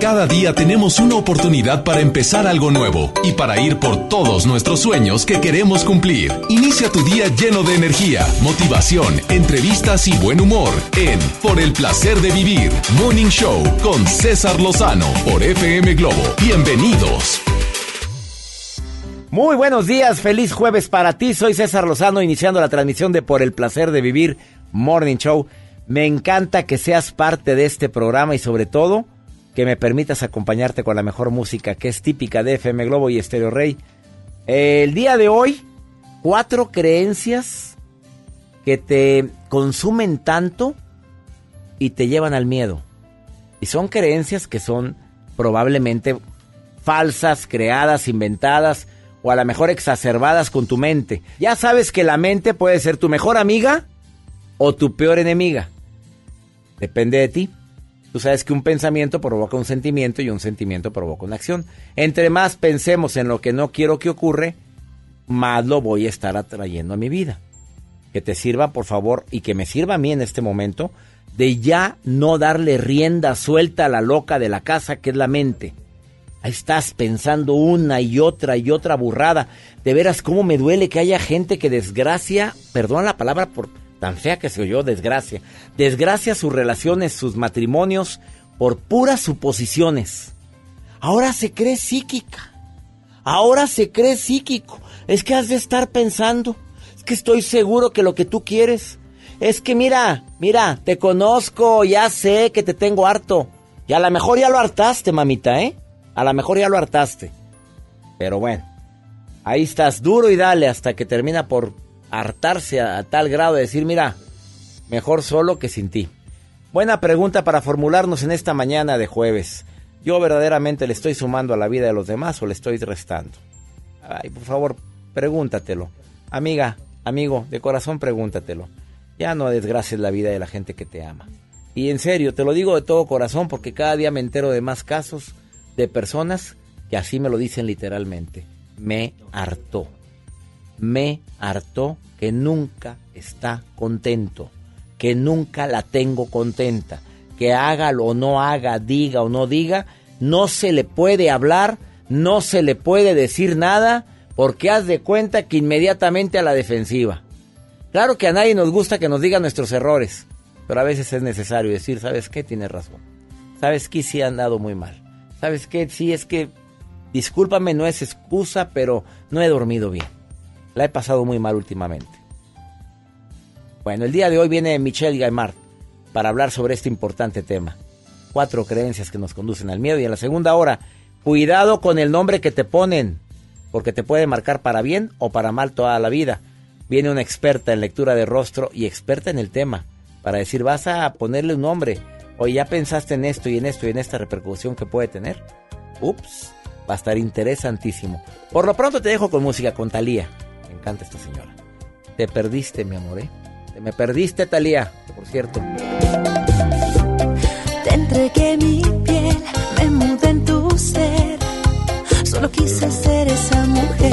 Cada día tenemos una oportunidad para empezar algo nuevo y para ir por todos nuestros sueños que queremos cumplir. Inicia tu día lleno de energía, motivación, entrevistas y buen humor en Por el placer de vivir, Morning Show con César Lozano por FM Globo. Bienvenidos. Muy buenos días, feliz jueves para ti. Soy César Lozano, iniciando la transmisión de Por el placer de vivir Morning Show. Me encanta que seas parte de este programa y sobre todo que me permitas acompañarte con la mejor música que es típica de FM Globo y Stereo Rey. El día de hoy, cuatro creencias que te consumen tanto y te llevan al miedo. Y son creencias que son probablemente falsas, creadas, inventadas o a lo mejor exacerbadas con tu mente. Ya sabes que la mente puede ser tu mejor amiga o tu peor enemiga. Depende de ti. Tú sabes que un pensamiento provoca un sentimiento y un sentimiento provoca una acción. Entre más pensemos en lo que no quiero que ocurre, más lo voy a estar atrayendo a mi vida. Que te sirva, por favor, y que me sirva a mí en este momento, de ya no darle rienda suelta a la loca de la casa, que es la mente. Ahí estás pensando una y otra y otra burrada. De veras, cómo me duele que haya gente que desgracia, perdón la palabra por tan fea que se oyó, desgracia. Desgracia sus relaciones, sus matrimonios, por puras suposiciones. Ahora se cree psíquica. Ahora se cree psíquico. Es que has de estar pensando. Es que estoy seguro que lo que tú quieres. Es que mira, mira, te conozco, ya sé que te tengo harto. Y a lo mejor ya lo hartaste, mamita, ¿eh? A lo mejor ya lo hartaste. Pero bueno, ahí estás duro y dale hasta que termina por hartarse a, tal grado de decir, mira, mejor solo que sin ti. Buena pregunta para formularnos en esta mañana de jueves. ¿Yo verdaderamente le estoy sumando a la vida de los demás o le estoy restando? Ay, por favor, pregúntatelo. Amiga, amigo, de corazón pregúntatelo. Ya no desgracies la vida de la gente que te ama. Y en serio, te lo digo de todo corazón porque cada día me entero de más casos de personas que así me lo dicen literalmente. Me hartó me hartó que nunca está contento, que nunca la tengo contenta, que haga o no haga, diga o no diga, no se le puede hablar, no se le puede decir nada, porque haz de cuenta que inmediatamente a la defensiva. Claro que a nadie nos gusta que nos digan nuestros errores, pero a veces es necesario decir, ¿sabes qué? Tienes razón. ¿Sabes qué? Sí han dado muy mal. ¿Sabes qué? Sí es que, discúlpame, no es excusa, pero no he dormido bien. La he pasado muy mal últimamente. Bueno, el día de hoy viene Michelle Gaimard para hablar sobre este importante tema. Cuatro creencias que nos conducen al miedo. Y en la segunda hora, cuidado con el nombre que te ponen, porque te puede marcar para bien o para mal toda la vida. Viene una experta en lectura de rostro y experta en el tema para decir, vas a ponerle un nombre. O ya pensaste en esto y en esto y en esta repercusión que puede tener. Ups, va a estar interesantísimo. Por lo pronto te dejo con música con Talía encanta esta señora. Te perdiste, mi amor, ¿eh? Te me perdiste, Talía, por cierto. Te entregué mi piel, me mudé en tu ser. Solo quise ser esa mujer.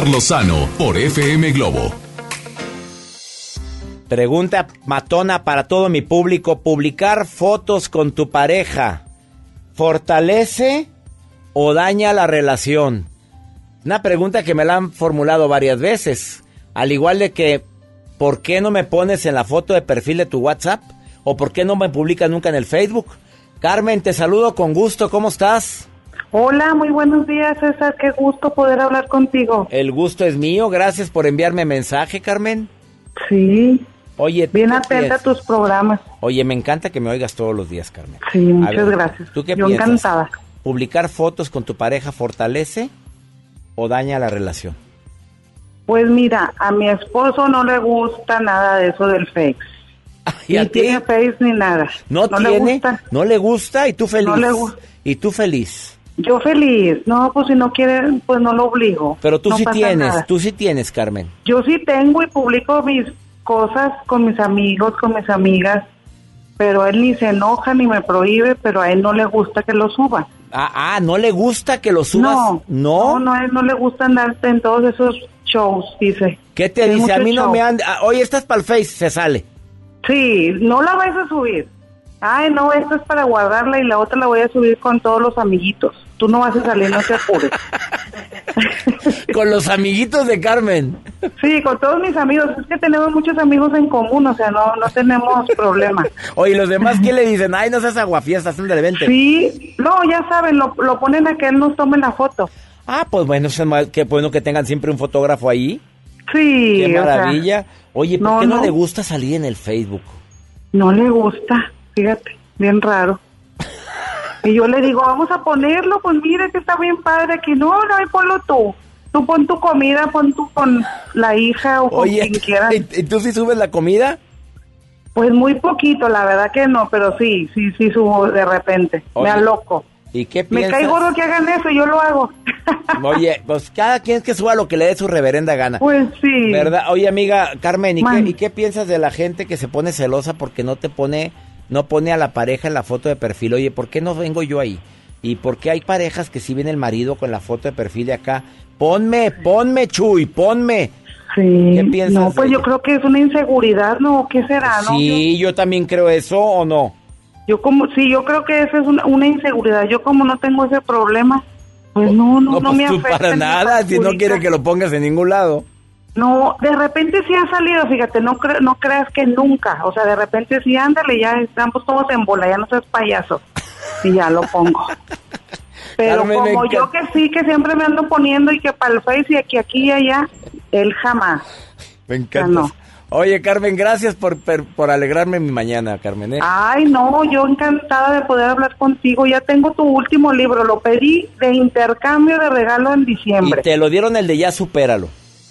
Lozano por FM Globo. Pregunta matona para todo mi público. ¿Publicar fotos con tu pareja fortalece o daña la relación? Una pregunta que me la han formulado varias veces. Al igual de que, ¿por qué no me pones en la foto de perfil de tu WhatsApp? ¿O por qué no me publicas nunca en el Facebook? Carmen, te saludo con gusto. ¿Cómo estás? Hola, muy buenos días, César. Qué gusto poder hablar contigo. El gusto es mío. Gracias por enviarme mensaje, Carmen. Sí, Oye, ¿tú bien atenta a tus programas. Oye, me encanta que me oigas todos los días, Carmen. Sí, muchas ver, gracias. ¿Tú qué Yo piensas? encantada. ¿Publicar fotos con tu pareja fortalece o daña la relación? Pues mira, a mi esposo no le gusta nada de eso del Face. ¿Y a ni ti? tiene Face ni nada. ¿No, le tiene? gusta. ¿No le gusta? ¿Y tú feliz? No le gu- ¿Y tú feliz? Yo feliz. No, pues si no quiere, pues no lo obligo. Pero tú No sí tienes, nada. tú sí tienes, Carmen. Yo sí tengo y publico mis cosas con mis amigos, con mis amigas, pero él ni se enoja ni me prohíbe, pero a él no le gusta que lo suba. Ah, ah, ¿no le gusta que lo subas? No, no, no, a él no le gusta andar en todos esos shows, dice. ¿Qué te dice? A mí no me han... ah, Oye, estás para el Face, se sale. Sí, no la vais a subir. Ay, no, esta es para guardarla y la otra la voy a subir con todos los amiguitos. Tú no vas a salir, no te apures. Con los amiguitos de Carmen. Sí, con todos mis amigos. Es que tenemos muchos amigos en común, o sea, no, no tenemos problema. Oye, ¿y los demás qué le dicen? Ay, no seas aguafiestas, ándale, vente. Sí, no, ya saben, lo, lo ponen a que él nos tome la foto. Ah, pues bueno, qué bueno que tengan siempre un fotógrafo ahí. Sí, Qué o sea, maravilla. Oye, ¿por no, qué no, no. le gusta salir en el Facebook? no le gusta, fíjate, bien raro. Y yo le digo, vamos a ponerlo, pues mira que está bien padre aquí. No, no, ahí ponlo tú. Tú pon tu comida, pon tú con la hija o con quien quieras. ¿y y tú sí subes la comida? Pues muy poquito, la verdad que no, pero sí, sí, sí subo de repente. Oye, Me aloco. ¿Y qué Me piensas? cae gordo que hagan eso, yo lo hago. Oye, pues cada quien que suba lo que le dé su reverenda gana. Pues sí. ¿Verdad? Oye, amiga Carmen, ¿y qué. ¿y qué piensas de la gente que se pone celosa porque no te pone, no pone a la pareja en la foto de perfil? Oye, ¿por qué no vengo yo ahí? ¿Y por qué hay parejas que sí viene el marido con la foto de perfil de acá? Ponme, ponme, Chuy, ponme. Sí. ¿Qué piensas No, pues yo creo que es una inseguridad, ¿no? ¿Qué será, no? Sí, yo también creo eso o no. Yo, como, sí, yo creo que eso es una, una inseguridad. Yo como no tengo ese problema, pues no, no, no, pues me tú afecta. para nada, si no quiere que lo pongas en ningún lado. No, de repente sí ha salido, fíjate, no cre- no creas que nunca. O sea, de repente sí, ándale, ya estamos todos en bola, ya no seas payaso. Y ya lo pongo. Pero Carmen, como yo que sí, que siempre me ando poniendo y que para el Face y aquí, aquí y allá, él jamás. Me encanta. no. Oye, Carmen, gracias por, por, por alegrarme mi mañana, Carmen. ¿eh? Ay, no, yo encantada de poder hablar contigo. Ya tengo tu último libro, lo pedí de intercambio de regalo en y diciembre. te lo dieron el de ya supéralo.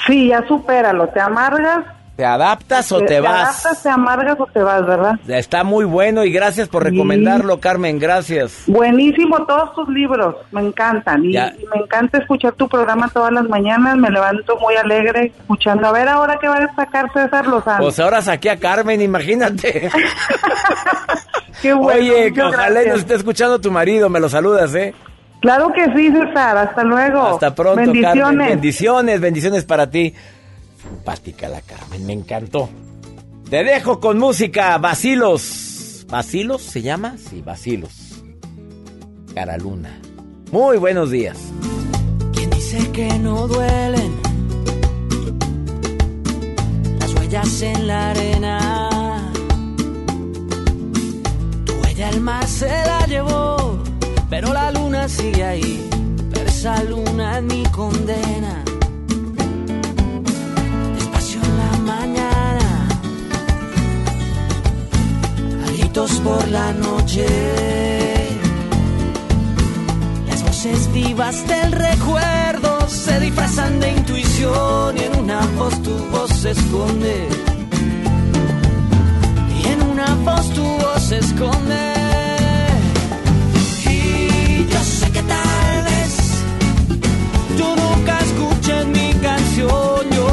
Sí, ya supéralo. ¿Te amargas? ¿Te adaptas o te, vas? adaptas, te amargas o te vas, ¿verdad? Está muy bueno y gracias por Sí. recomendarlo, Carmen, gracias. Buenísimo todos tus libros, me encantan. Y, me encanta escuchar tu programa todas las mañanas. Me levanto muy alegre escuchando. A ver ahora qué va a destacar César Lozano. Pues ahora saqué a Carmen, imagínate. qué bueno. Oye, que ojalá gracias. nos esté escuchando tu marido, me lo saludas, ¿eh? Claro que sí, César. Hasta luego. Hasta pronto, Bendiciones. Carmen. Bendiciones, bendiciones para ti. Simpática la Carmen, me encantó. Te dejo con música, Basilos. ¿Basilos se llama? Sí, Basilos. Caraluna. Muy buenos días. ¿Quién dice que no duelen las huellas en la arena? Tu huella el mar se la llevó, pero la luna sigue ahí. Pero esa luna es mi condena. Despacio en la mañana, gritos por la noche. Las voces vivas del recuerdo se disfrazan de intuición y en una voz tu voz se esconde. Y en una voz tu voz se esconde.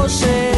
Sé.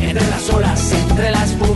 Entre las olas, entre la espuma.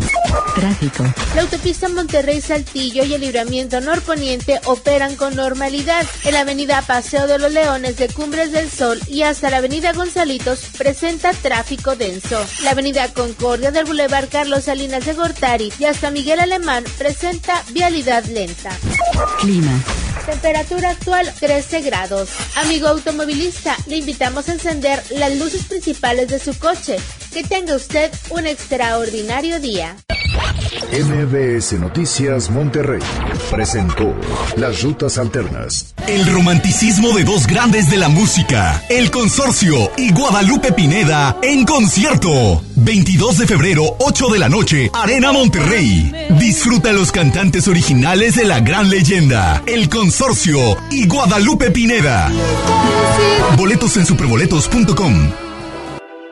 Tráfico. La autopista Monterrey-Saltillo y el libramiento norponiente operan con normalidad. En la avenida Paseo de los Leones de Cumbres del Sol y hasta la avenida Gonzalitos presenta tráfico denso. La avenida Concordia del Boulevard Carlos Salinas de Gortari y hasta Miguel Alemán presenta vialidad lenta. Clima. Temperatura actual 13 grados. Amigo automovilista, le invitamos a encender las luces principales de su coche. Que tenga usted un extraordinario día. MBS Noticias Monterrey presentó Las Rutas Alternas. El romanticismo de dos grandes de la música, El Consorcio y Guadalupe Pineda en concierto. 22 de febrero, 8 de la noche, Arena Monterrey. Disfruta los cantantes originales de la gran leyenda, El Consorcio y Guadalupe Pineda. Boletos en superboletos.com.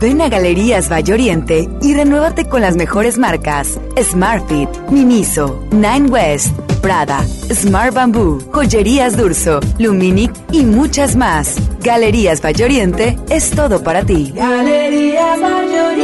Ven a Galerías Valle Oriente y renuévate con las mejores marcas: Smartfit, Miniso, Nine West, Prada, Smart Bamboo, Joyerías Durso, Luminic y muchas más. Galerías Valle Oriente es todo para ti. Galerías Valle Oriente.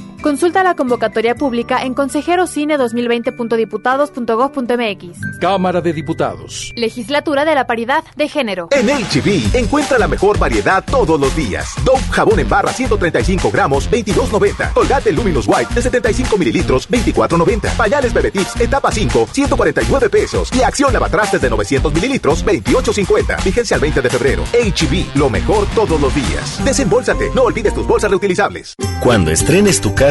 Consulta la convocatoria pública en consejerocine2020.diputados.gov.mx. Cámara de Diputados. Legislatura de la Paridad de Género. En HB, encuentra la mejor variedad todos los días. Dove jabón en barra 135 gramos, 22.90. Colgate Luminous White de 75 mililitros, 24.90. Pañales Bebe Tips, etapa 5, 149 pesos. Y Acción Lavatrastes de 900 mililitros, 28.50. Vigencia al 20 de febrero. HB, lo mejor todos los días. Desembolsate, no olvides tus bolsas reutilizables. Cuando estrenes tu casa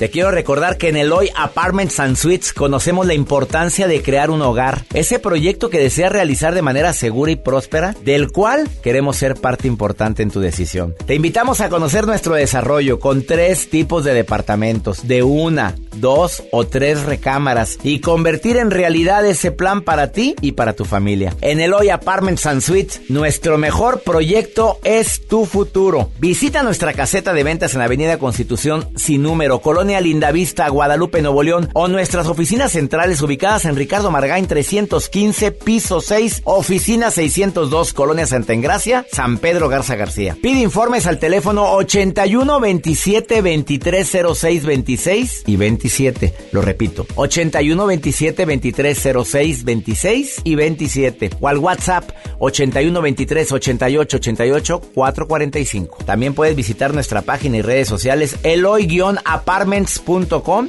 Te quiero recordar que en Eloy Apartments and Suites conocemos la importancia de crear un hogar, ese proyecto que deseas realizar de manera segura y próspera, del cual queremos ser parte importante en tu decisión. Te invitamos a conocer nuestro desarrollo con tres tipos de departamentos, de una, dos o tres recámaras y convertir en realidad ese plan para ti y para tu familia. En Eloy Apartments and Suites, nuestro mejor proyecto es tu futuro. Visita nuestra caseta de ventas en Avenida Constitución sin número, Colonia Colonia Lindavista, Guadalupe, Nuevo León, o nuestras oficinas centrales ubicadas en Ricardo Margain 315, piso 6, oficina 602, Colonia Santa Engracia, San Pedro Garza García. Pide informes al teléfono 81 27 23 06 26 y 27. Lo repito, 81 27 23 06 26 y 27. O al WhatsApp 81 23 88 88 445. También puedes visitar nuestra página y redes sociales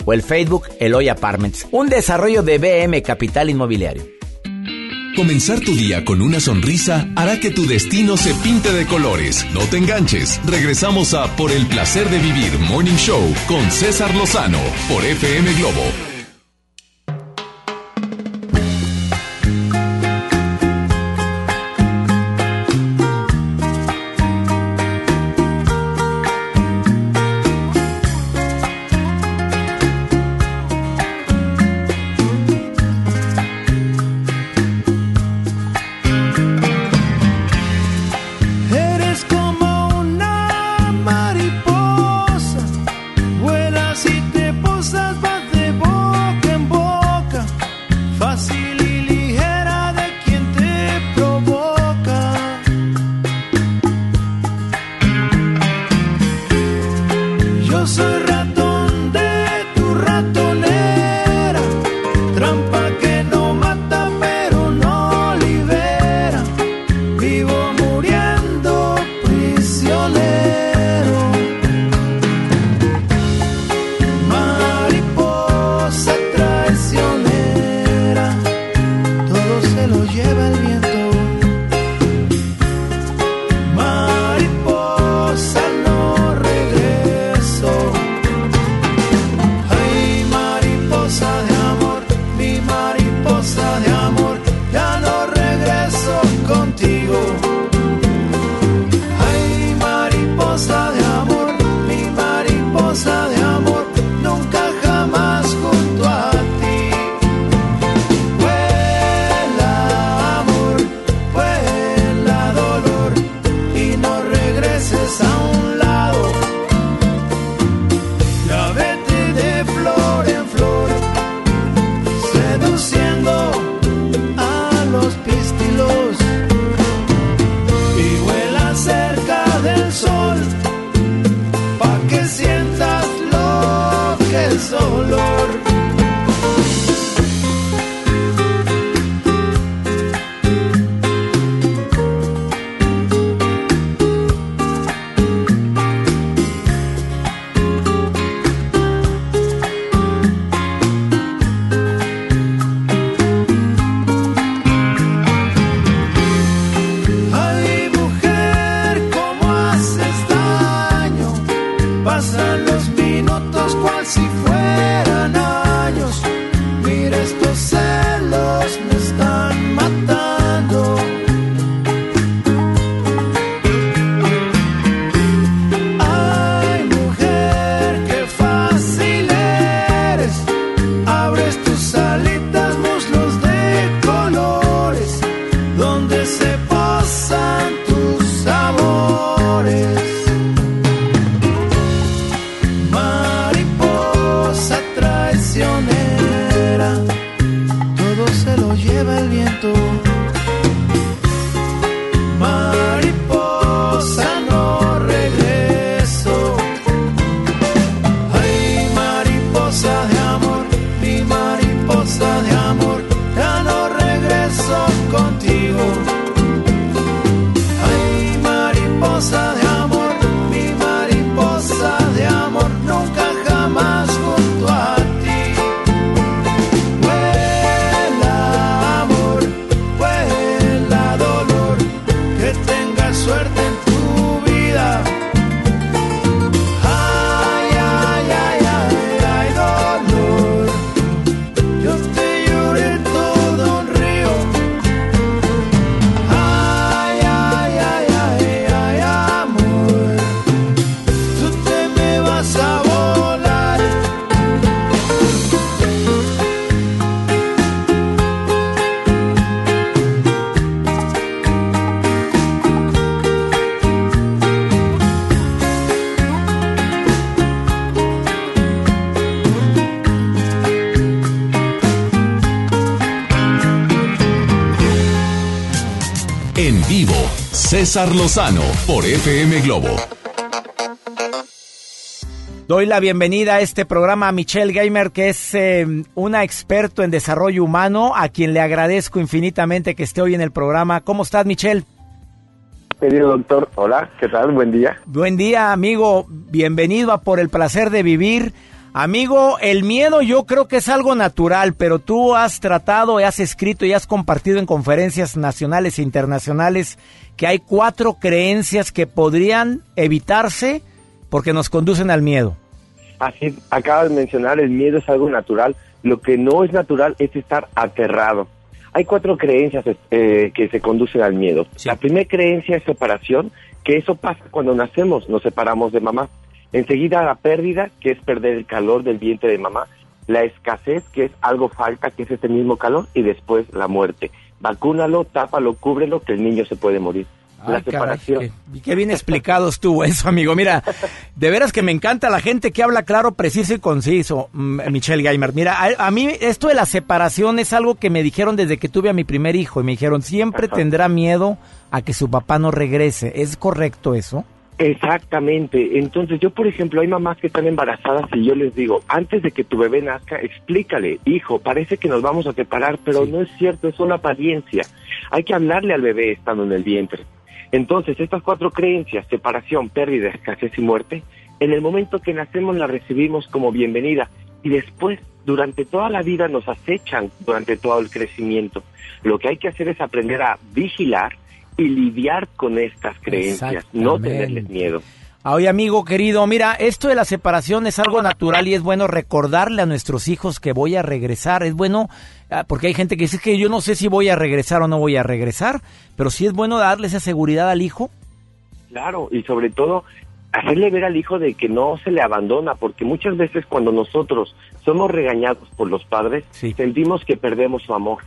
o el Facebook Eloy Apartments. Un desarrollo de BM Capital Inmobiliario. Comenzar tu día con una sonrisa hará que tu destino se pinte de colores. No te enganches. Regresamos a Por el placer de vivir Morning Show con César Lozano por FM Globo. César Lozano por FM Globo. Doy la bienvenida a este programa a Michelle Gamer, que es eh, una experto en desarrollo humano, a quien le agradezco infinitamente que esté hoy en el programa. ¿Cómo estás, Michelle? Querido doctor, hola, ¿qué tal? Buen día. Buen día, amigo. Bienvenido a Por el Placer de Vivir. Amigo, el miedo yo creo que es algo natural, pero tú has tratado, has escrito y has compartido en conferencias nacionales e internacionales que hay cuatro creencias que podrían evitarse porque nos conducen al miedo. Así acabas de mencionar, el miedo es algo natural. Lo que no es natural es estar aterrado. Hay cuatro creencias eh, que se conducen al miedo. La primera creencia es separación, que eso pasa cuando nacemos, nos separamos de mamá. Enseguida la pérdida, que es perder el calor del vientre de mamá. La escasez, que es algo falta, que es ese mismo calor. Y después la muerte. Vacúnalo, tápalo, cúbrelo, que el niño se puede morir. la caray, separación. qué, qué bien explicado estuvo eso, amigo. Mira, de veras que me encanta la gente que habla claro, preciso y conciso, mm, Michelle Geimer. Mira, a, a mí esto de la separación es algo que me dijeron desde que tuve a mi primer hijo y me dijeron, siempre tendrá miedo a que su papá no regrese. ¿Es correcto eso? Exactamente. Entonces, yo, por ejemplo, hay mamás que están embarazadas y yo les digo, antes de que tu bebé nazca, explícale, hijo, parece que nos vamos a separar, pero no es cierto, es una apariencia. Hay que hablarle al bebé estando en el vientre. Entonces, estas cuatro creencias, separación, pérdida, escasez y muerte, en el momento que nacemos las recibimos como bienvenida y después, durante toda la vida, nos acechan durante todo el crecimiento. Lo que hay que hacer es aprender a vigilar y lidiar con estas creencias, no tenerles miedo. Oye, amigo querido, mira, esto de la separación es algo natural y es bueno recordarle a nuestros hijos que voy a regresar. Es bueno, ah, porque hay gente que dice que yo no sé si voy a regresar o no voy a regresar, pero sí es bueno darle esa seguridad al hijo. Claro, y sobre todo hacerle ver al hijo de que no se le abandona, porque muchas veces cuando nosotros somos regañados por los padres, sentimos que perdemos su amor.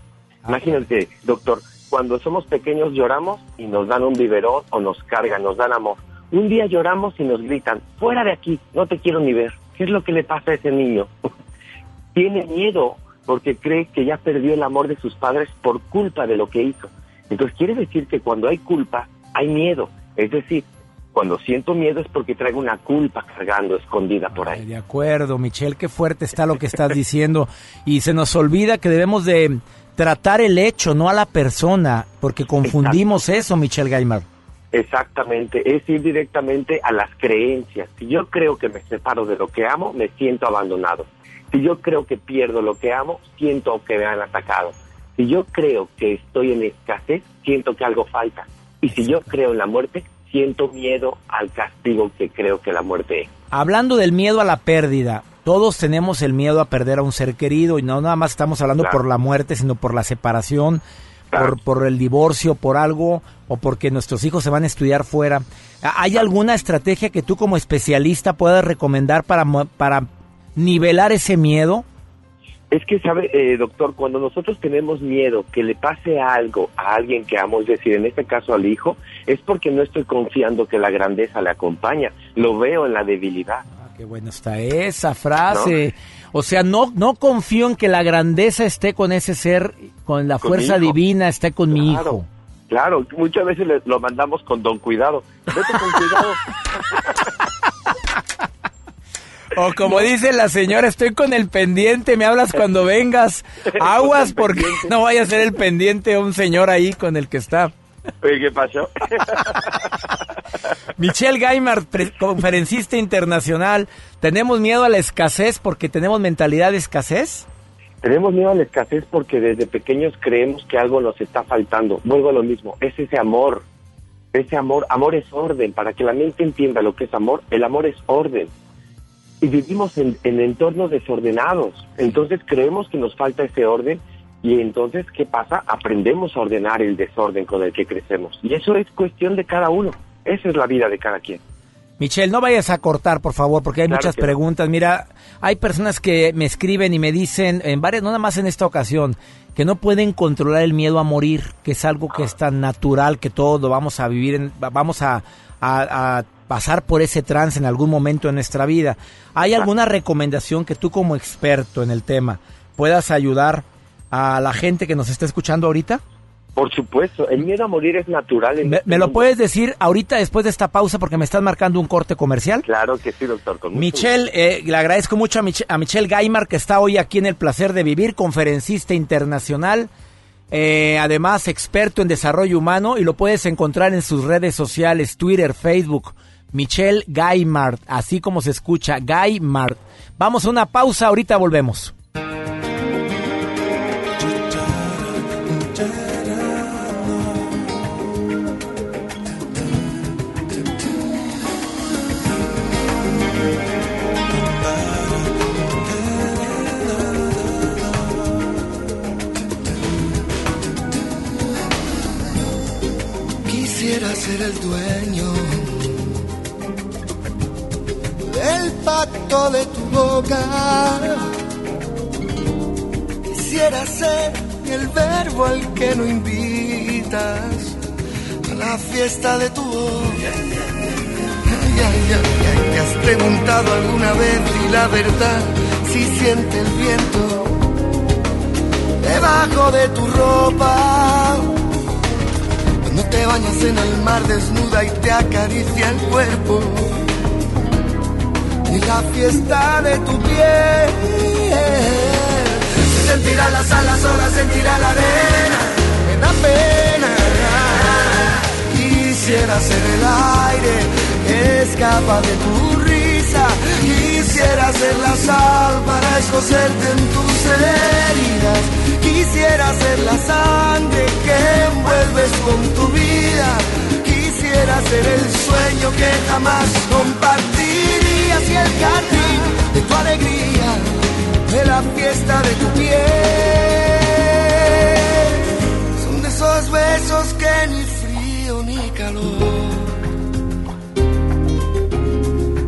Imagínate, doctor, cuando somos pequeños lloramos y nos dan un biberón o nos cargan, nos dan amor. Un día lloramos y nos gritan, fuera de aquí, no te quiero ni ver. ¿Qué es lo que le pasa a ese niño? Tiene miedo porque cree que ya perdió el amor de sus padres por culpa de lo que hizo. Entonces quiere decir que cuando hay culpa, hay miedo. Es decir, cuando siento miedo es porque traigo una culpa cargando escondida por ahí. De acuerdo, Michelle, qué fuerte está lo que estás diciendo. Y se nos olvida que debemos de tratar el hecho, no a la persona, porque confundimos eso, Michelle Gaimer. Exactamente, es ir directamente a las creencias. Si yo creo que me separo de lo que amo, me siento abandonado. Si yo creo que pierdo lo que amo, siento que me han atacado. Si yo creo que estoy en escasez, siento que algo falta. Y si yo creo en la muerte, siento miedo al castigo que creo que la muerte es. Hablando del miedo a la pérdida, todos tenemos el miedo a perder a un ser querido y no nada más estamos hablando Claro. por la muerte, sino por la separación, por, por el divorcio, por algo o porque nuestros hijos se van a estudiar fuera. ¿Hay alguna estrategia que tú como especialista puedas recomendar para, para nivelar ese miedo? Es que, sabe, eh, doctor, cuando nosotros tenemos miedo que le pase algo a alguien que amo, es decir, en este caso al hijo, es porque no estoy confiando que la grandeza le acompaña. Lo veo en la debilidad. Qué bueno está esa frase. O sea, no, no confío en que la grandeza esté con ese ser, con la Con fuerza divina, esté con mi hijo. Claro, muchas veces le- lo mandamos con don cuidado. Vete con cuidado. O como dice la señora, estoy con el pendiente, me hablas cuando vengas. Aguas porque no vaya a ser el pendiente un señor ahí con el que está. Oye, ¿qué pasó? Michelle Gaimard, conferencista internacional, ¿tenemos miedo a la escasez porque tenemos mentalidad de escasez? Tenemos miedo a la escasez porque desde pequeños creemos que algo nos está faltando. Vuelvo a lo mismo, es ese amor. Ese amor, amor es orden. Para que la mente entienda lo que es amor, el amor es orden. Y vivimos en, en entornos desordenados. Entonces creemos que nos falta ese orden y entonces, ¿qué pasa? Aprendemos a ordenar el desorden con el que crecemos. Y eso es cuestión de cada uno. Esa es la vida de cada quien. Michelle, no vayas a cortar, por favor, porque hay Claro muchas que preguntas. Mira, hay personas que me escriben y me dicen, en varias, no nada más en esta ocasión, que no pueden controlar el miedo a morir, que es algo que es tan natural que todos lo vamos a vivir, en- vamos a, a- a pasar por ese trance en algún momento de nuestra vida. ¿Hay alguna recomendación que tú como experto en el tema puedas ayudar a la gente que nos está escuchando ahorita? Por supuesto, el miedo a morir es natural. en ¿Me, este me lo mundo. puedes decir ahorita después de esta pausa porque me estás marcando un corte comercial? Claro que sí, doctor. Con Michelle, eh, le agradezco mucho a, Mich- a Michelle Gaimar que está hoy aquí en el placer de vivir, conferencista internacional, eh, además experto en desarrollo humano y lo puedes encontrar en sus redes sociales, Twitter, Facebook. Michelle Gaimard, así como se escucha, Gaimard. Vamos a una pausa, ahorita volvemos. No invitas a la fiesta de tu boca. Ay, ay, ay, ¿Te has preguntado alguna vez y la verdad si siente el viento debajo de tu ropa? Cuando te bañas en el mar desnuda y te acaricia el cuerpo. Y la fiesta de tu piel. Se sentirá las alas, olas, sentirá la arena. Pena. Quisiera ser el aire escapa de tu risa. Quisiera ser la sal para escocerte en tus heridas. Quisiera ser la sangre que envuelves con tu vida. Quisiera ser el sueño que jamás compartirías y el jardín de tu alegría, de la fiesta de tu piel. Esos besos que ni frío ni calor,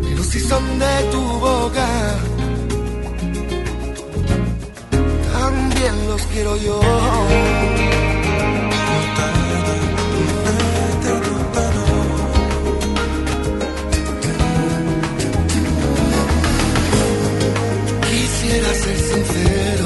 pero si son de tu boca. También los quiero yo. Quisiera ser sincero.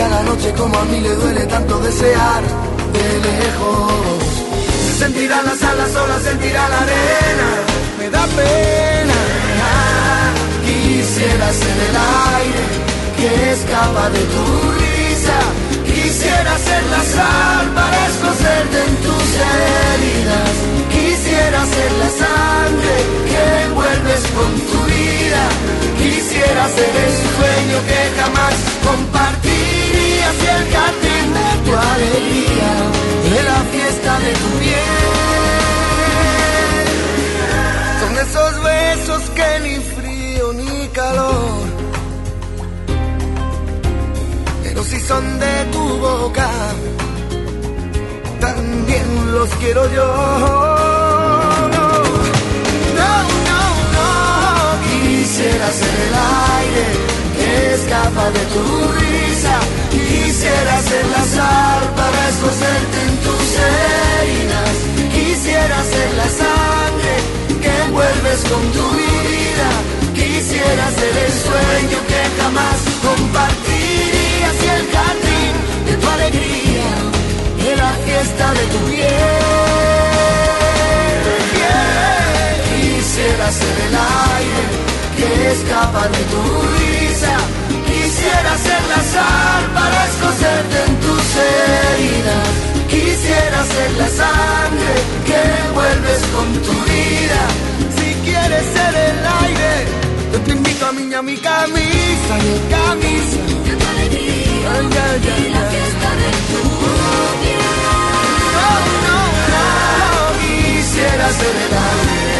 A la noche como a mí le duele tanto desear de lejos. Se sentirán las alas, sola sentirá la arena. Me da pena. Quisiera ser el aire que escapa de tu risa. Quisiera ser la sal para escocerte en tus heridas. Quisiera ser la sangre que envuelves con tu vida. Quisiera ser el sueño que jamás compartirías de tu alegría, de la fiesta de tu piel. Son esos besos que ni frío ni calor pero si son de tu boca, también los quiero yo. No, no, no, no. Quisiera ser el aire que escapa de tu risa. Quisiera ser la sal para escocerte en tus heridas. Quisiera ser la sangre que envuelves con tu vida. Quisiera ser el sueño que jamás compartirías y el jardín de tu alegría, de la fiesta de tu piel. Quisiera ser el aire que escapa de tu risa. Quisiera ser la sal para escocerte en tus heridas. Quisiera ser la sangre que envuelves con tu vida. Si quieres ser el aire, yo te invito a mí a mi camisa, mi camisa. Ay, ay, ay, ay. No, no, no, quisiera ser el aire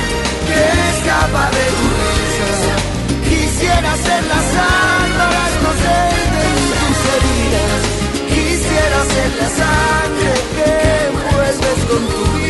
que escapa de tu risa venas enlazando las inocentes y tus heridas. Quisiera ser la sangre que envuelves con tu vida.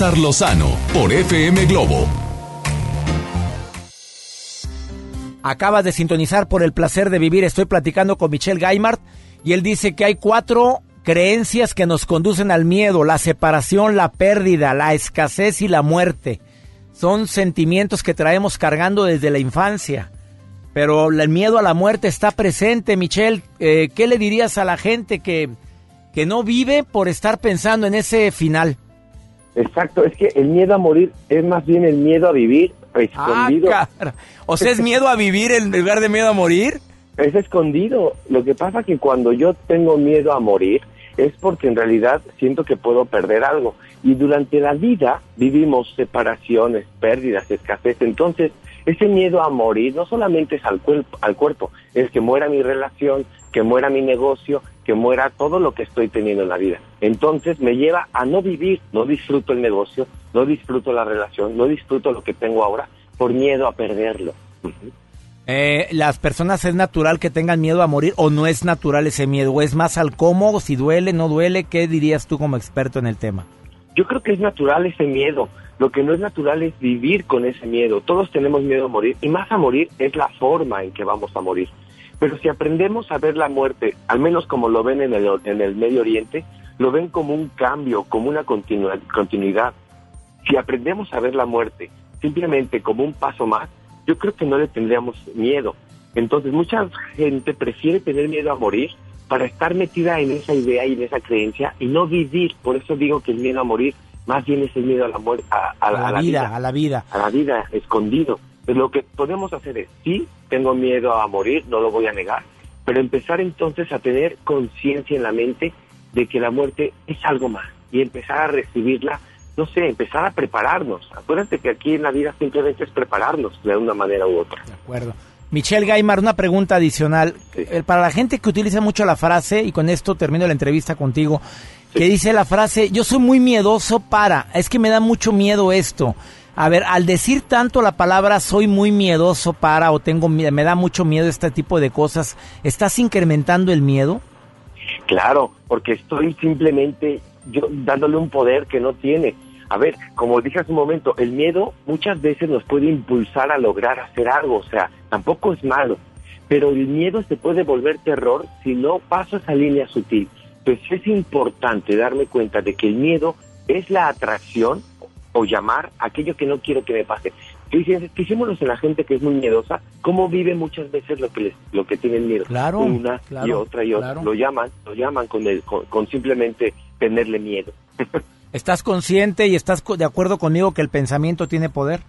Lozano por FM Globo. Acabas de sintonizar por el placer de vivir. Estoy platicando con Michelle Gaimart y él dice que hay cuatro creencias que nos conducen al miedo, la separación, la pérdida, la escasez y la muerte. Son sentimientos que traemos cargando desde la infancia. Pero el miedo a la muerte está presente, Michelle. Eh, ¿Qué le dirías a la gente que, que no vive por estar pensando en ese final? Exacto, es que el miedo a morir es más bien el miedo a vivir escondido. Ah. O sea, ¿es miedo a vivir en lugar de miedo a morir? es escondido. Lo que pasa que cuando yo tengo miedo a morir es porque en realidad siento que puedo perder algo. Y durante la vida vivimos separaciones, pérdidas, escasez. Entonces, ese miedo a morir no solamente es al, cuerpo, al cuerpo, es que muera mi relación, que muera mi negocio, que muera todo lo que estoy teniendo en la vida. Entonces me lleva a no vivir, no disfruto el negocio, no disfruto la relación, no disfruto lo que tengo ahora por miedo a perderlo. Eh, ¿Las personas es natural que tengan miedo a morir o no es natural ese miedo? ¿O es más al cómo, si duele, no duele? ¿Qué dirías tú como experto en el tema? Yo creo que es natural ese miedo, Lo que no es natural es vivir con ese miedo. Todos tenemos miedo a morir y más a morir es la forma en que vamos a morir. Pero si aprendemos a ver la muerte, al menos como lo ven en el, en el Medio Oriente, lo ven como un cambio, como una continua- continuidad. Si aprendemos a ver la muerte simplemente como un paso más, yo creo que no le tendríamos miedo. Entonces mucha gente prefiere tener miedo a morir para estar metida en esa idea y en esa creencia y no vivir. Por eso digo que el miedo a morir más bien es el miedo a la muerte, a, a la, a la vida, a la vida. a la vida escondido. Pues lo que podemos hacer es, sí, tengo miedo a morir, no lo voy a negar, pero empezar entonces a tener conciencia en la mente de que la muerte es algo más y empezar a recibirla, no sé, empezar a prepararnos. Acuérdate que aquí en la vida simplemente es prepararnos de una manera u otra. De acuerdo. Michelle Gaimar, una pregunta adicional. Eh, Para la gente que utiliza mucho la frase, y con esto termino la entrevista contigo, que dice la frase, yo soy muy miedoso para, es que me da mucho miedo esto. A ver, al decir tanto la palabra soy muy miedoso para o tengo me da mucho miedo este tipo de cosas, ¿estás incrementando el miedo? Claro, porque estoy simplemente yo dándole un poder que no tiene. A ver, como dije hace un momento, el miedo muchas veces nos puede impulsar a lograr hacer algo, o sea, tampoco es malo, pero el miedo se puede volver terror si no paso esa línea sutil. Pues es importante darme cuenta de que el miedo es la atracción o llamar aquello que no quiero que me pase. Fijémonos en la gente que es muy miedosa, cómo vive muchas veces lo que les, lo que tienen miedo. Claro, Una y otra y otra. claro. Lo llaman, lo llaman con, el, con, con simplemente tenerle miedo. ¿Estás consciente y estás de acuerdo conmigo que el pensamiento tiene poder?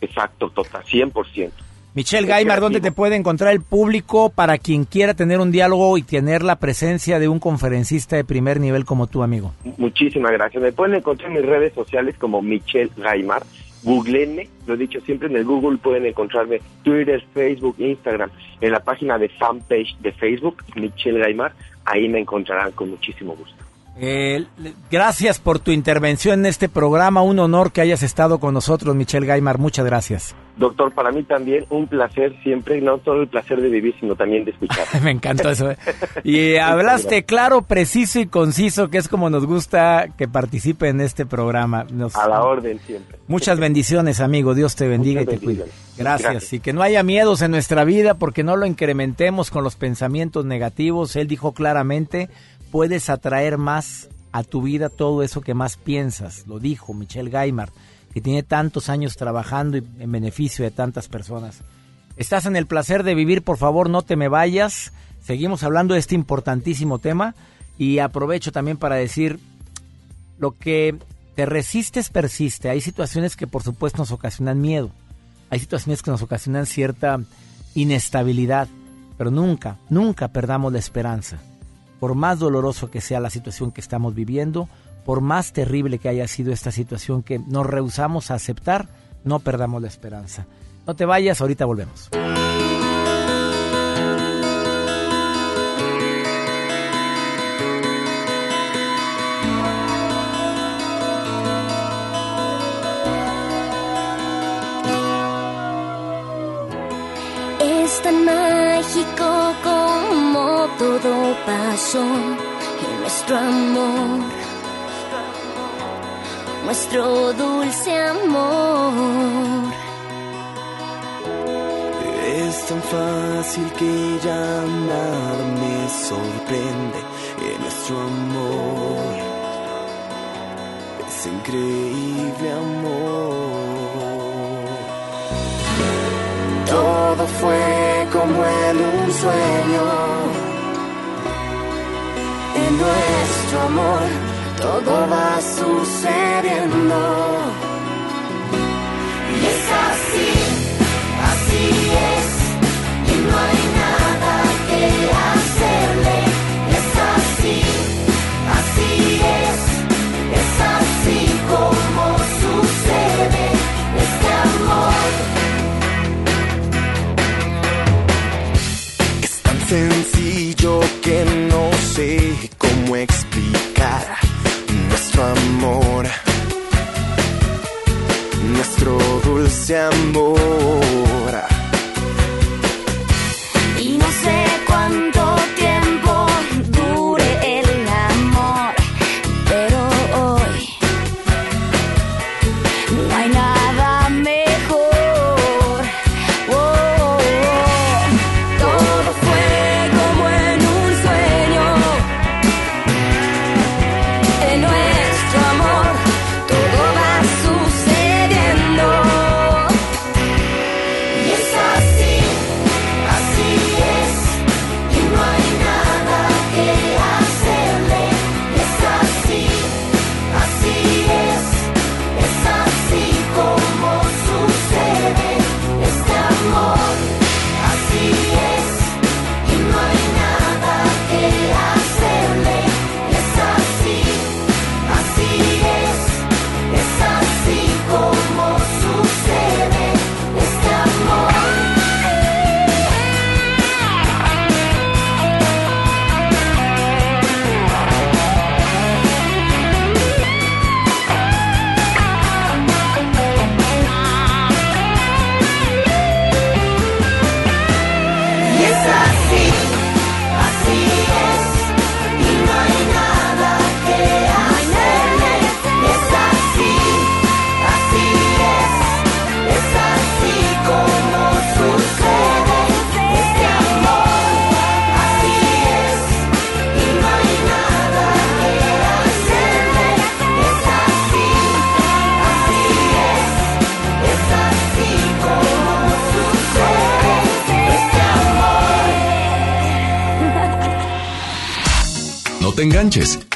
Exacto, total, 100%. Michelle Gaimar, ¿dónde te puede encontrar el público para quien quiera tener un diálogo y tener la presencia de un conferencista de primer nivel como tú, amigo? Muchísimas gracias. Me pueden encontrar en mis redes sociales como Michelle Gaimar. Googleenme, lo he dicho siempre en el Google, pueden encontrarme Twitter, Facebook, Instagram, en la página de fanpage de Facebook, Michelle Gaimar, ahí me encontrarán con muchísimo gusto. Eh, gracias por tu intervención en este programa. Un honor que hayas estado con nosotros, Michelle Gaimar. Muchas gracias. Doctor, para mí también un placer siempre, no solo el placer de vivir, sino también de escuchar. Me encantó eso. ¿eh? Y hablaste claro, preciso y conciso, que es como nos gusta que participe en este programa. Nos- A la orden siempre. Muchas bendiciones, amigo. Dios te bendiga y te cuide. Gracias. Gracias. Y que no haya miedos en nuestra vida porque no lo incrementemos con los pensamientos negativos. Él dijo claramente, puedes atraer más a tu vida todo eso que más piensas. Lo dijo Michelle Gaimar, que tiene tantos años trabajando en beneficio de tantas personas. Estás en el placer de vivir, por favor, no te me vayas. Seguimos hablando de este importantísimo tema y aprovecho también para decir lo que te resistes persiste. Hay situaciones que por supuesto nos ocasionan miedo. Hay situaciones que nos ocasionan cierta inestabilidad. Pero nunca, nunca perdamos la esperanza. Por más doloroso que sea la situación que estamos viviendo, por más terrible que haya sido esta situación que nos rehusamos a aceptar, no perdamos la esperanza. No te vayas, ahorita volvemos. Es tan mágico todo pasó en nuestro amor, nuestro dulce amor. Es tan fácil que llamar me sorprende en nuestro amor. Es increíble amor. Todo fue como en un sueño. En nuestro amor todo va sucediendo. Y es así, así es, y no hay nada que hacerle. cómo explicar nuestro amor, nuestro dulce amor.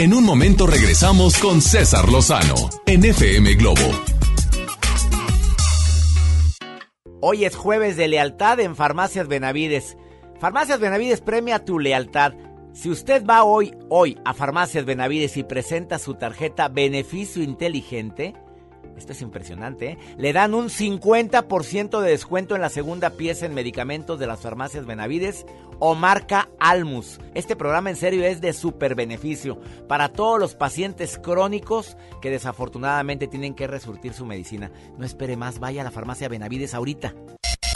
En un momento regresamos con César Lozano en FM Globo. Hoy es jueves de lealtad en Farmacias Benavides. Farmacias Benavides premia tu lealtad. Si usted va hoy, hoy a Farmacias Benavides y presenta su tarjeta Beneficio Inteligente, esto es impresionante, ¿eh? le dan un 50% de descuento en la segunda pieza en medicamentos de las farmacias Benavides o marca Almus. Este programa en serio es de super beneficio para todos los pacientes crónicos que desafortunadamente tienen que resurtir su medicina. No espere más, vaya a la farmacia Benavides ahorita.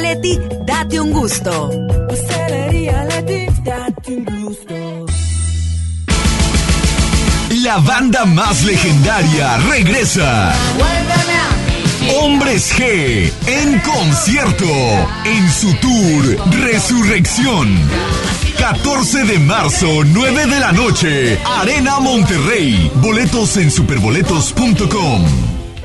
Leti. Date un gusto. Pastelería Leti, date un gusto. La banda más legendaria regresa. Hombres G en concierto en su tour Resurrección. 14 de marzo, 9 de la noche, Arena Monterrey. Boletos en superboletos.com.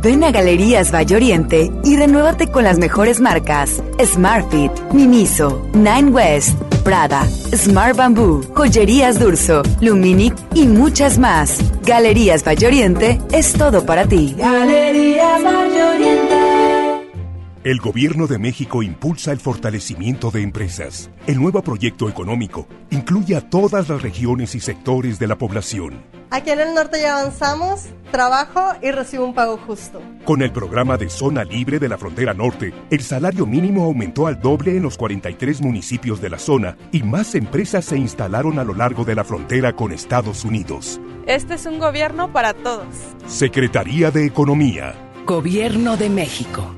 Ven a Galerías Valle Oriente y renuévate con las mejores marcas: Smartfit, Miniso, Nine West, Prada, Smart Bamboo, Joyerías Durso, Luminic y muchas más. Galerías Valle Oriente es todo para ti. Galerías Valle Oriente. El Gobierno de México impulsa el fortalecimiento de empresas. El nuevo proyecto económico incluye a todas las regiones y sectores de la población. Aquí en el norte ya avanzamos, trabajo y recibo un pago justo. Con el programa de Zona Libre de la Frontera Norte, el salario mínimo aumentó al doble en los 43 municipios de la zona y más empresas se instalaron a lo largo de la frontera con Estados Unidos. Este es un gobierno para todos. Secretaría de Economía. Gobierno de México.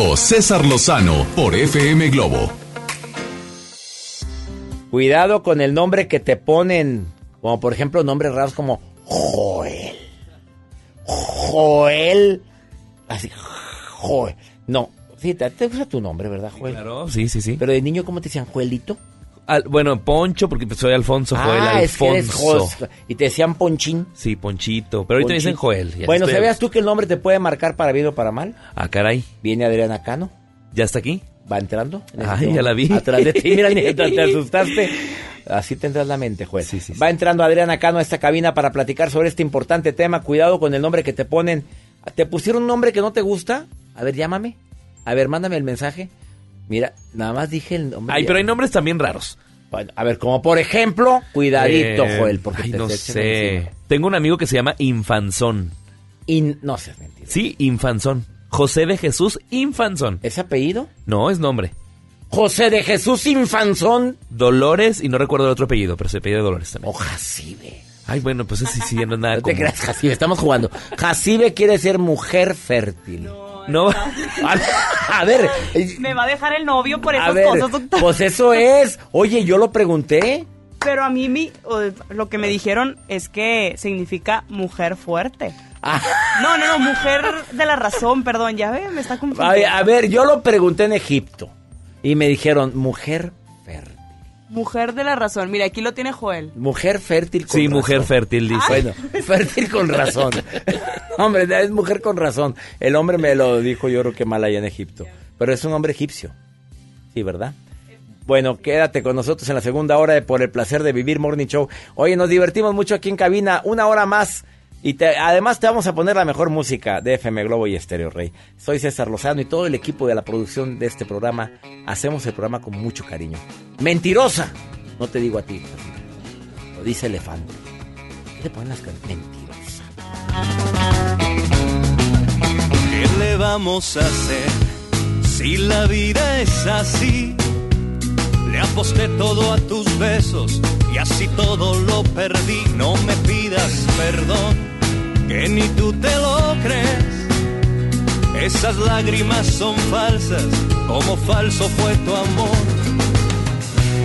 Vivo, César Lozano por FM Globo. Cuidado con el nombre que te ponen, como por ejemplo nombres raros como Joel. Joel. Así, Joel. No, sí, te, te gusta tu nombre, ¿verdad, Joel? Claro, sí, sí, sí. Pero de niño, ¿cómo te decían? ¿Joelito? Al- bueno, Poncho, porque soy Alfonso, Joel, ah, es que eres Alfonso. Jos- Y te decían Ponchín. Sí, Ponchito. Pero ahorita me dicen. Joel. ya Bueno, estoy- ¿sabías tú que el nombre te puede marcar para bien o para mal? Ah, caray. Viene Adriana Cano. ¿Ya está aquí? Va entrando. en este Ay, ya momento. la vi. Atrás de ti, mira, te, te asustaste. Así tendrás la mente, juez. Va entrando Adriana Cano a esta cabina para platicar sobre este importante tema. Cuidado con el nombre que te ponen. ¿Te pusieron un nombre que no te gusta? A ver, llámame. A ver, mándame el mensaje. Mira, nada más dije el nombre. Ay, pero hay nombres también raros. Bueno, a ver, como por ejemplo, cuidadito, Eh, Joel, porque ay, te no te sé. encima. Tengo un amigo que se llama Infanzón. In- no seas mentira. Sí, Infanzón. José de Jesús Infanzón. ¿Es apellido? No, es nombre. José de Jesús Infanzón. Dolores y no recuerdo el otro apellido, pero se apellida Dolores también. O Jacibe. Ay, bueno, pues ese sí, no es nada No te común. creas, Jacibe, estamos jugando. Jacibe quiere ser mujer fértil. No. A ver, Me va a dejar el novio por a esas ver, cosas, doctor. pues eso es. Oye, yo lo pregunté. Pero a mí mi- lo que me dijeron es que significa mujer fuerte. No, no, no, mujer de la razón, perdón, ya ve, me está confundiendo. Ay, a ver, yo lo pregunté en Egipto y me dijeron, mujer, Mujer de la razón. Mira, aquí lo tiene Joel. mujer fértil con Sí, razón. mujer fértil, dice. Bueno, fértil con razón. hombre, es mujer con razón. El hombre me lo dijo yo creo que mal allá en Egipto. Pero es un hombre egipcio. Sí, ¿verdad? Bueno, quédate con nosotros en la segunda hora de Por el Placer de Vivir Morning Show. Oye, nos divertimos mucho aquí en cabina. Una hora más. Y te- además te vamos a poner la mejor música de FM Globo y Estéreo Rey. Soy César Lozano y todo el equipo de la producción de este programa. Hacemos el programa con mucho cariño. ¡Mentirosa! No te digo a ti. Lo dice Elefante. ¿Qué le ponen las canciones? Mentirosa. ¿Qué le vamos a hacer si la vida es así? Le aposté todo a tus besos y así todo lo perdí. No me pidas perdón, que ni tú te lo crees. Esas lágrimas son falsas, como falso fue tu amor.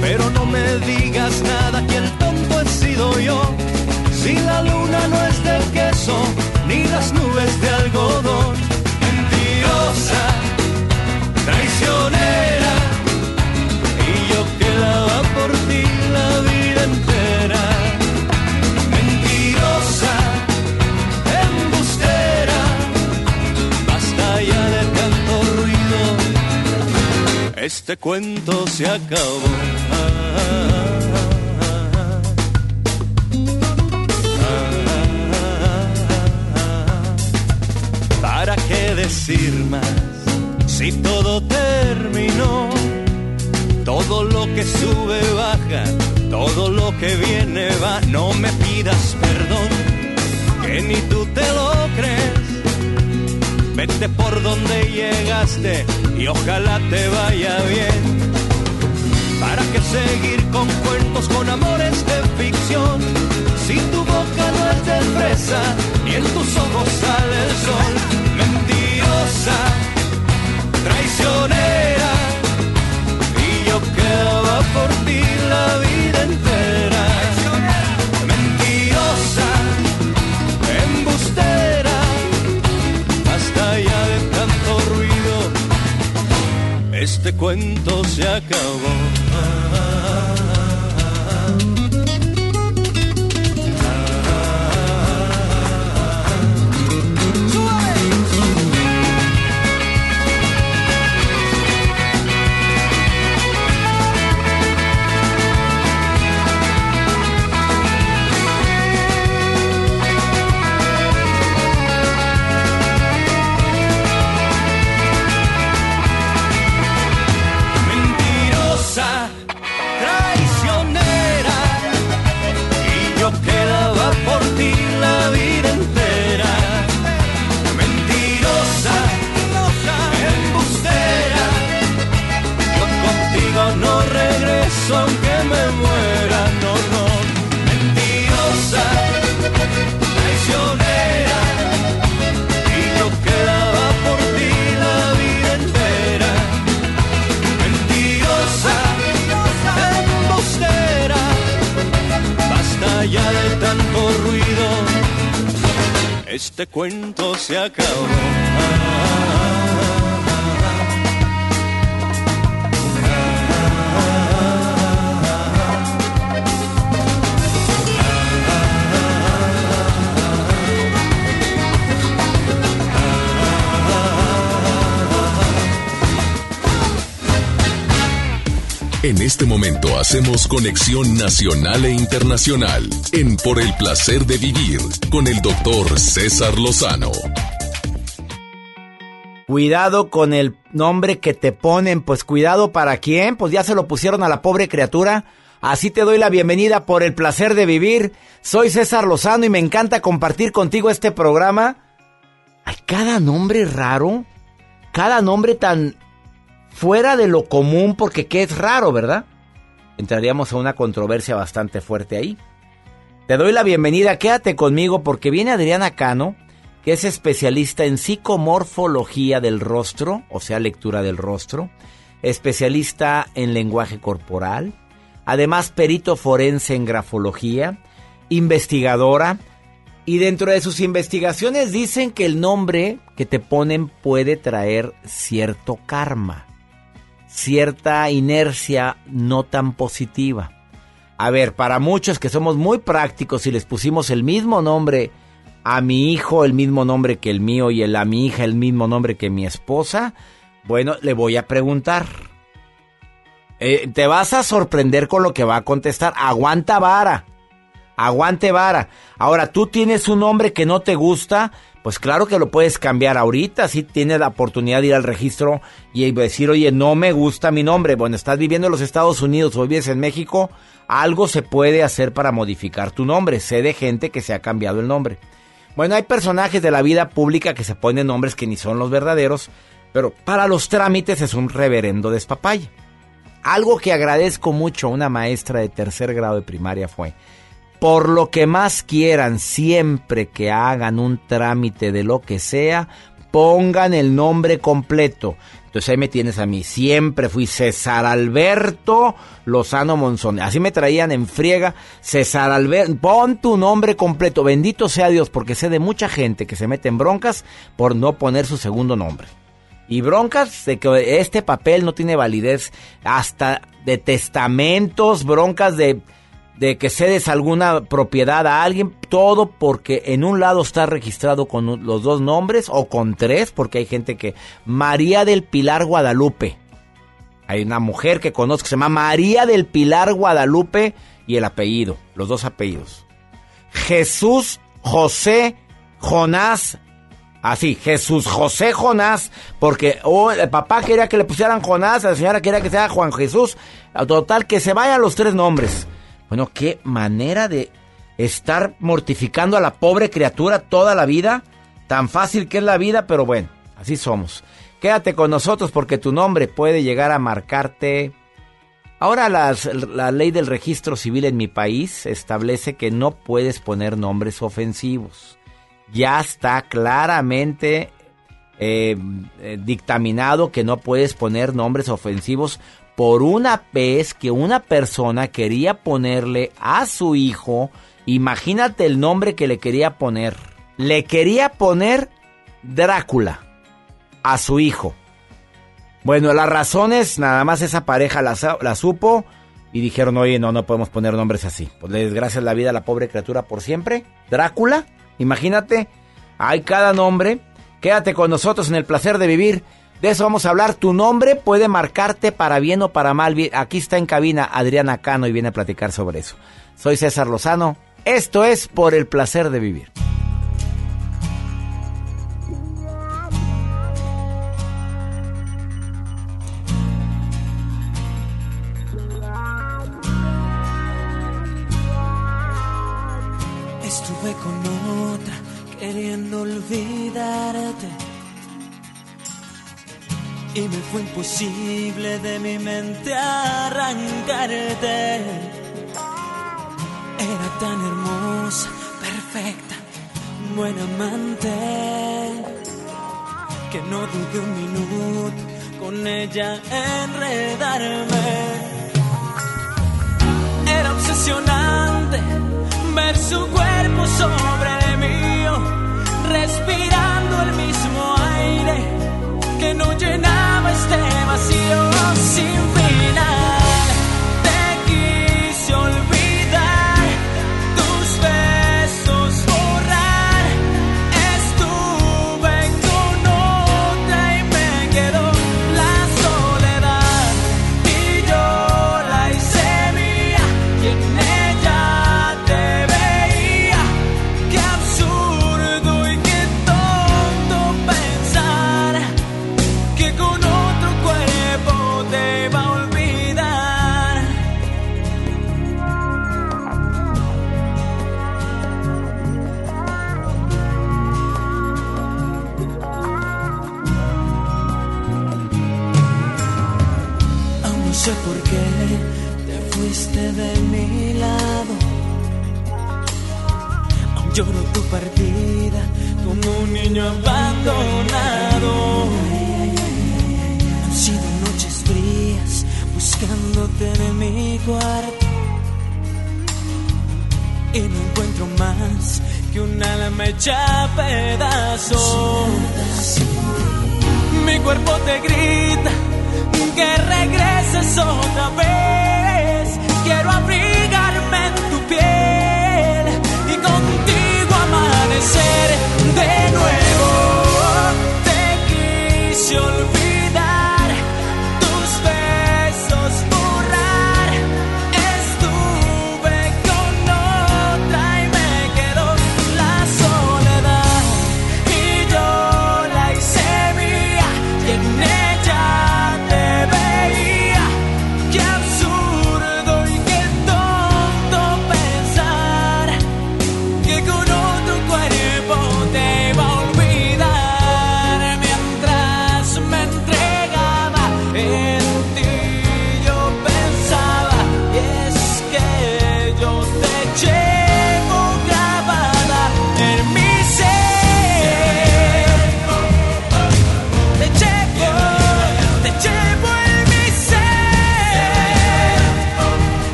Pero no me digas nada, que el tonto he sido yo. Si la luna no es de queso, ni las nubes de algodón. Mentirosa, traicionera, Este cuento se acabó. ¿Para qué decir más si todo terminó? Todo lo que sube baja, todo lo que viene va. No me pidas perdón, que ni tú te lo. Vete por donde llegaste y ojalá te vaya bien. ¿Para qué seguir con cuentos, con amores de ficción? Si tu boca no es de fresa, ni en tus ojos sale el sol. Mentirosa, traicionera, y yo quedaba por ti la vida entera. Este cuento se acabó. Este cuento se acabó. En este momento hacemos conexión nacional e internacional en Por el placer de vivir con el doctor César Lozano. Cuidado con el nombre que te ponen. Pues cuidado para quién. Pues ya se lo pusieron a la pobre criatura. Así te doy la bienvenida por el placer de vivir. Soy César Lozano y me encanta compartir contigo este programa. Hay cada nombre raro. Cada nombre tan fuera de lo común porque qué es raro, ¿verdad? Entraríamos a una controversia bastante fuerte ahí. Te doy la bienvenida, quédate conmigo porque viene Adriana Cano, que es especialista en psicomorfología del rostro, o sea, lectura del rostro, especialista en lenguaje corporal, además perito forense en grafología, investigadora, Y dentro de sus investigaciones dicen que el nombre que te ponen puede traer cierto karma, cierta inercia no tan positiva. A ver, para muchos que somos muy prácticos y les pusimos el mismo nombre a mi hijo, el mismo nombre que el mío y el, a mi hija el mismo nombre que mi esposa, bueno, le voy a preguntar. Eh, te vas a sorprender con lo que va a contestar. Aguanta vara. Aguante vara. Ahora, tú tienes un nombre que no te gusta, pues claro que lo puedes cambiar ahorita. Si tienes la oportunidad de ir al registro y decir, oye, no me gusta mi nombre. Bueno, estás viviendo en los Estados Unidos o vives en México, algo se puede hacer para modificar tu nombre. Sé de gente que se ha cambiado el nombre. Bueno, hay personajes de la vida pública que se ponen nombres que ni son los verdaderos, pero para los trámites es un reverendo despapalle. Algo que agradezco mucho a una maestra de tercer grado de primaria fue, por lo que más quieran, siempre que hagan un trámite de lo que sea, pongan el nombre completo. Entonces ahí me tienes a mí. Siempre fui César Alberto Lozano Monzón. Así me traían en friega. César Alberto, pon tu nombre completo. Bendito sea Dios, porque sé de mucha gente que se mete en broncas por no poner su segundo nombre. Y broncas de que este papel no tiene validez hasta de testamentos, broncas de, de que cedes alguna propiedad a alguien, todo porque en un lado está registrado con los dos nombres o con tres, porque hay gente que María del Pilar Guadalupe. Hay una mujer que conozco que se llama María del Pilar Guadalupe y el apellido, los dos apellidos. Jesús José Jonás Así, Jesús José Jonás, porque oh, el papá quería que le pusieran Jonás, la señora quería que sea Juan Jesús. Total, que se vayan los tres nombres. Bueno, qué manera de estar mortificando a la pobre criatura toda la vida. Tan fácil que es la vida, pero bueno, así somos. Quédate con nosotros porque tu nombre puede llegar a marcarte. Ahora la ley del registro civil en mi país establece que no puedes poner nombres ofensivos ya está claramente eh, eh, dictaminado que no puedes poner nombres ofensivos por una vez que una persona quería ponerle a su hijo, imagínate el nombre que le quería poner. Le quería poner Drácula a su hijo. Bueno, las razones, nada más esa pareja la, la supo y dijeron, oye, no, no podemos poner nombres así. Pues le desgracias la vida a la pobre criatura por siempre. Drácula, imagínate, hay cada nombre. Quédate con nosotros en el placer de vivir. De eso vamos a hablar. Tu nombre puede marcarte para bien o para mal. Aquí está en cabina Adriana Cano y viene a platicar sobre eso. Soy César Lozano. Esto es por el placer de vivir. Estuve con otra queriendo olvidarte. Y me fue imposible de mi mente arrancarte. Era tan hermosa, perfecta, buena amante. Que no dudé un minuto con ella enredarme. Era obsesionante ver su cuerpo sobre el mío, respirando el mismo que no llenaba este vacío sin final.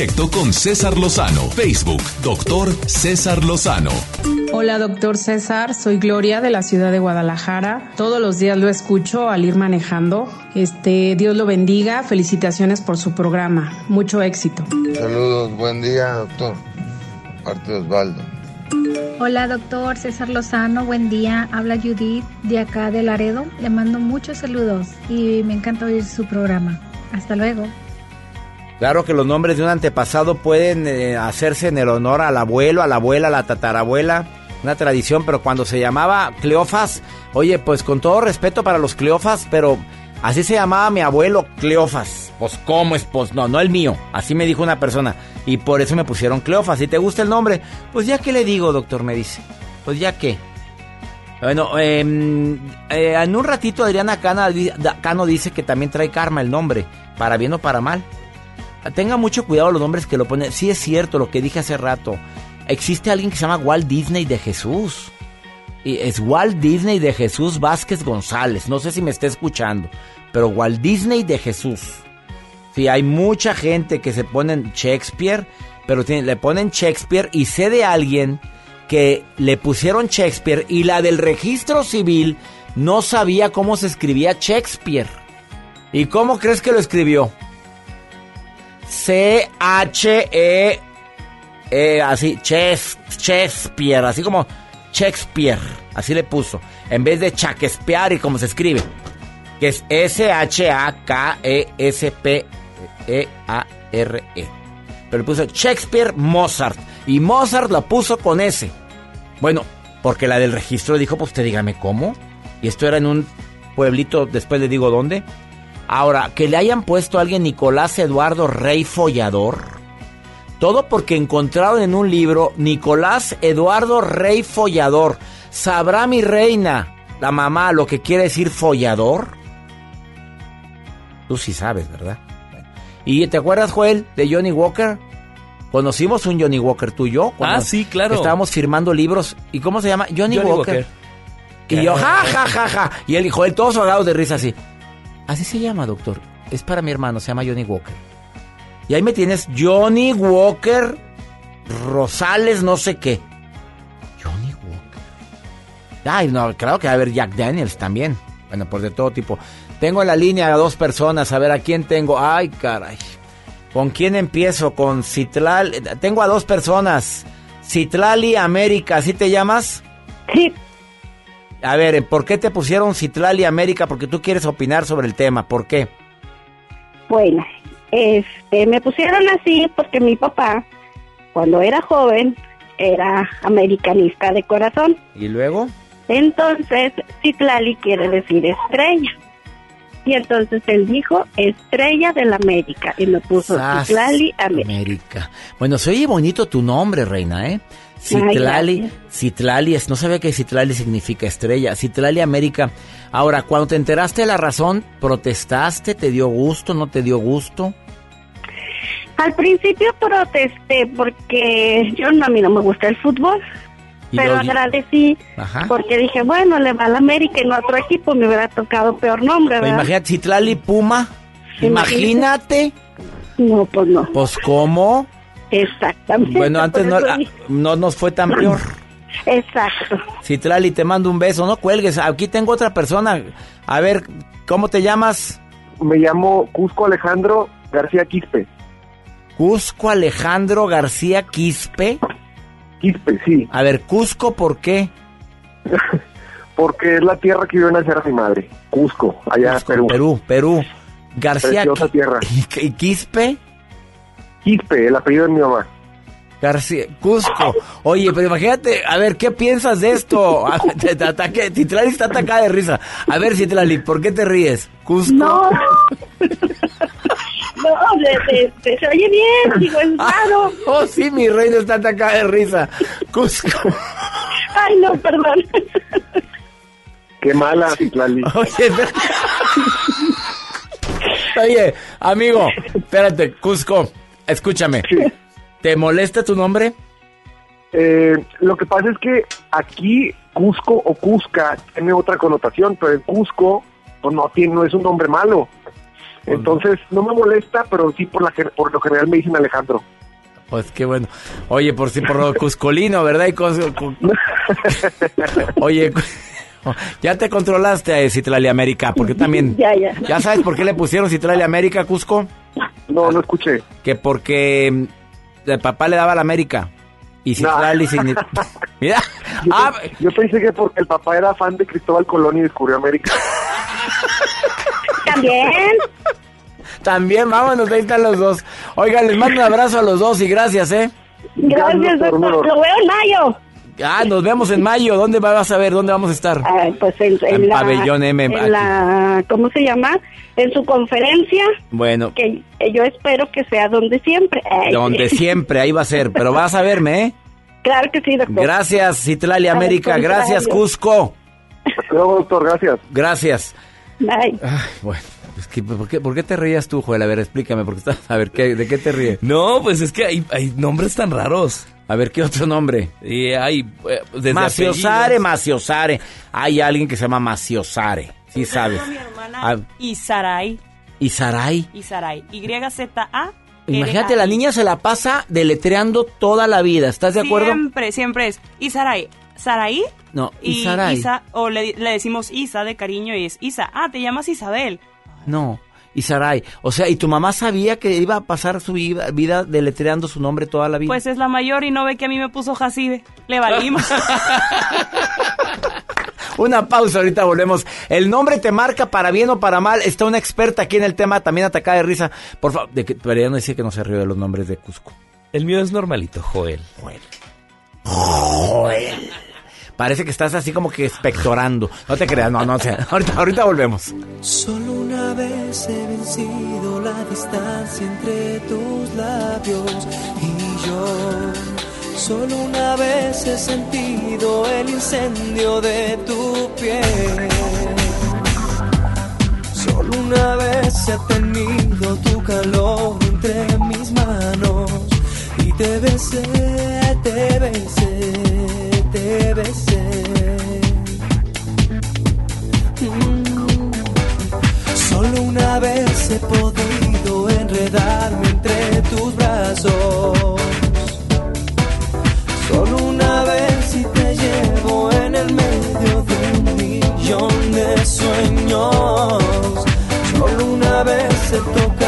Directo con César Lozano. Facebook, doctor César Lozano. Hola, doctor César. Soy Gloria de la ciudad de Guadalajara. Todos los días lo escucho al ir manejando. Este, Dios lo bendiga. Felicitaciones por su programa. Mucho éxito. Saludos, buen día, doctor. Parte de Osvaldo. Hola doctor César Lozano, buen día. Habla Judith de acá de Laredo. Le mando muchos saludos y me encanta oír su programa. Hasta luego. Claro que los nombres de un antepasado pueden eh, hacerse en el honor al abuelo, a la abuela, a la tatarabuela. Una tradición, pero cuando se llamaba Cleofas, oye, pues con todo respeto para los Cleofas, pero así se llamaba mi abuelo Cleofas. Pues, ¿cómo es? Pues no, no el mío. Así me dijo una persona. Y por eso me pusieron Cleofas. Si te gusta el nombre, pues ya que le digo, doctor, me dice. Pues ya que. Bueno, em, eh, en un ratito Adriana Cano dice que también trae karma el nombre, para bien o para mal. Tenga mucho cuidado los nombres que lo ponen. Sí es cierto lo que dije hace rato. Existe alguien que se llama Walt Disney de Jesús. Y es Walt Disney de Jesús Vázquez González. No sé si me está escuchando. Pero Walt Disney de Jesús. Sí, hay mucha gente que se ponen Shakespeare. Pero tiene- le ponen Shakespeare y sé de alguien que le pusieron Shakespeare y la del registro civil no sabía cómo se escribía Shakespeare. ¿Y cómo crees que lo escribió? C-H-E. eh, así, Shakespeare, así como Shakespeare, así le puso. En vez de Shakespeare y como se escribe, que es S-H-A-K-E-S-P-E-A-R-E. Pero le puso Shakespeare Mozart. Y Mozart lo puso con S. Bueno, porque la del registro dijo, pues usted dígame cómo. Y esto era en un pueblito, después le digo dónde. Ahora, que le hayan puesto a alguien Nicolás Eduardo Rey Follador. Todo porque encontraron en un libro Nicolás Eduardo Rey Follador. ¿Sabrá mi reina, la mamá, lo que quiere decir follador? Tú sí sabes, ¿verdad? ¿Y te acuerdas, Joel, de Johnny Walker? Conocimos un Johnny Walker, tú y yo. Ah, sí, claro. Estábamos firmando libros. ¿Y cómo se llama? Johnny, Johnny Walker. Walker. Y yo, ja, ja, ja, ja. Y él, Joel, todos ahogados de risa así. Así se llama, doctor. Es para mi hermano, se llama Johnny Walker. Y ahí me tienes Johnny Walker Rosales, no sé qué. Johnny Walker. Ay, no, claro que va a haber Jack Daniels también. Bueno, pues de todo tipo. Tengo en la línea a dos personas. A ver, ¿a quién tengo? Ay, caray. ¿Con quién empiezo? Con Citlal. Tengo a dos personas. Citlali América, ¿así te llamas? Sí. A ver, ¿por qué te pusieron Citlali América? Porque tú quieres opinar sobre el tema. ¿Por qué? Bueno, este, me pusieron así porque mi papá, cuando era joven, era americanista de corazón. ¿Y luego? Entonces, Citlali quiere decir estrella. Y entonces él dijo estrella de la América y me puso Citlali América. América. Bueno, se oye bonito tu nombre, reina, ¿eh? Citlali. Citlali, es, no sabía que Citlali significa estrella. Citlali América. Ahora, cuando te enteraste de la razón, ¿protestaste? ¿Te dio gusto? ¿No te dio gusto? Al principio protesté porque yo no, a mí no me gusta el fútbol, pero luego- agradecí Ajá. porque dije, bueno, le va al América y no a otro equipo, me hubiera tocado peor nombre, ¿verdad? imagínate, Citlali Puma. Imagínate. No, pues no. Pues, ¿cómo? Exactamente. Bueno, antes no, no nos fue tan peor. Exacto. Citlali, te mando un beso, no cuelgues. Aquí tengo otra persona. A ver, ¿cómo te llamas? Me llamo Cusco Alejandro García Quispe. Cusco Alejandro García Quispe. Quispe, sí. A ver, Cusco, ¿por qué? Porque es la tierra que vio nacer a mi madre. Cusco, allá en Perú. Perú, Perú. García Preciosa tierra. ¿Y Quispe? Quispe, el apellido de mi mamá. García, Cusco. Oye, pero imagínate, a ver, ¿qué piensas de esto? A ver, te, te ataque, Citlali está atacada de risa. A ver, Citlali, ¿por qué te ríes? Cusco. No. No, de- de- de- se oye bien, digo, es raro. Oh, sí, mi reina está atacada de risa. Cusco. Ay, no, perdón. Qué mala, Citlali. Oye, espera- Oye, amigo, espérate, Cusco, escúchame. ¿Te molesta tu nombre? Eh, lo que pasa es que aquí Cusco o Cusca tiene otra connotación, pero el Cusco pues, no, tiene, no es un nombre malo. Entonces no me molesta, pero sí por, la, por lo general me dicen Alejandro. Pues qué bueno. Oye, por si por lo cuscolino, ¿verdad? Y Oye, ya te controlaste a Citlali América, porque también... Ya, ya. ¿Ya sabes por qué le pusieron Citlali América, Cusco? No, no escuché. Que porque mm, el papá le daba a la América. Y Citlali significa... Mira, Yo, ah, yo pensé que porque el papá era fan de Cristóbal Colón y descubrió América. También. también, vámonos, ahí están los dos. Oigan, les mando un abrazo a los dos y gracias, ¿eh? Gracias, doctor. Lo veo en mayo. Ah, nos vemos en mayo. ¿Dónde vas a ver? ¿Dónde vamos a estar? Ay, pues en, en En la, Pabellón M. En la, ¿cómo se llama? En su conferencia, Bueno, que yo espero que sea donde siempre. Ay, donde siempre, ahí va a ser. Pero vas a verme, ¿eh? Claro que sí, doctor. Gracias, Citlali Al América. Gracias. Cusco. Luego, doctor, gracias. Gracias. Bye. Ay, bueno. Es que, ¿por, qué, por qué te reías tú, Joel? A ver, explícame. Porque estás, a ver, ¿qué, ¿de qué te ríes? No, pues es que hay, hay nombres tan raros. A ver, ¿qué otro nombre? Y hay eh, desde Maciosare, apellidos. Maciosare. Hay alguien que se llama Maciosare. Sí sabes. Mi hermana Ah, Isaray. ¿Y Sarai? Isaray. Y-Z-A. Imagínate, la niña se la pasa deletreando toda la vida. ¿Estás de acuerdo? Siempre, siempre es Isaray. Saraí No, y Isaray. Isa, o le, le decimos Isa de cariño y es Isa. Ah, te llamas Isabel. No, y Sarai. O sea, ¿y tu mamá sabía que iba a pasar su vida, deletreando su nombre toda la vida? Pues es la mayor y no ve que a mí me puso Jacibe. Le valimos. Una pausa, ahorita volvemos. El nombre te marca para bien o para mal. Está una experta aquí en el tema, también atacada de risa. Por favor, de que, debería no decir que no se ríe de los nombres de Cusco. El mío es normalito, Joel. Joel. Joel. Parece que estás así como que espectorando. No te creas, no, no, o sea, ahorita, ahorita volvemos. Solo una vez he vencido la distancia entre tus labios y yo. Solo una vez he sentido el incendio de tu piel. Solo una vez he tenido tu calor entre mis manos y te besé, te besé, te besé. Mm. Solo una vez he podido enredarme entre tus brazos. Solo una vez y te llevo en el medio de un millón de sueños. te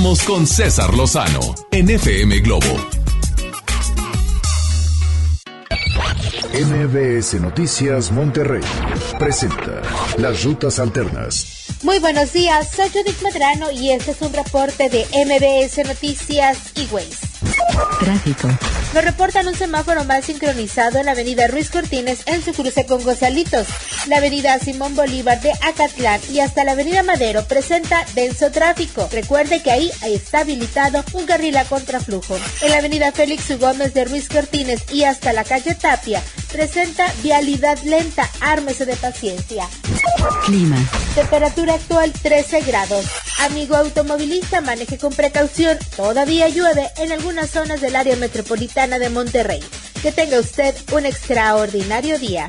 regresamos con César Lozano en FM Globo. MBS Noticias Monterrey presenta Las Rutas Alternas. Muy buenos días, soy Judith Medrano y este es un reporte de MBS Noticias y Waze. Tráfico. Nos reportan un semáforo mal sincronizado en la avenida Ruiz Cortines en su cruce con Gozalitos. La avenida Simón Bolívar de Acatlán y hasta la avenida Madero presenta denso tráfico. Recuerde que ahí está habilitado un carril a contraflujo. En la avenida Félix. Gómez de Ruiz Cortines y hasta la calle Tapia presenta vialidad lenta. Ármese de paciencia. Clima. Temperatura actual 13 grados. Amigo automovilista, maneje con precaución. Todavía llueve en algunas zonas del área metropolitana de Monterrey. Que tenga usted un extraordinario día.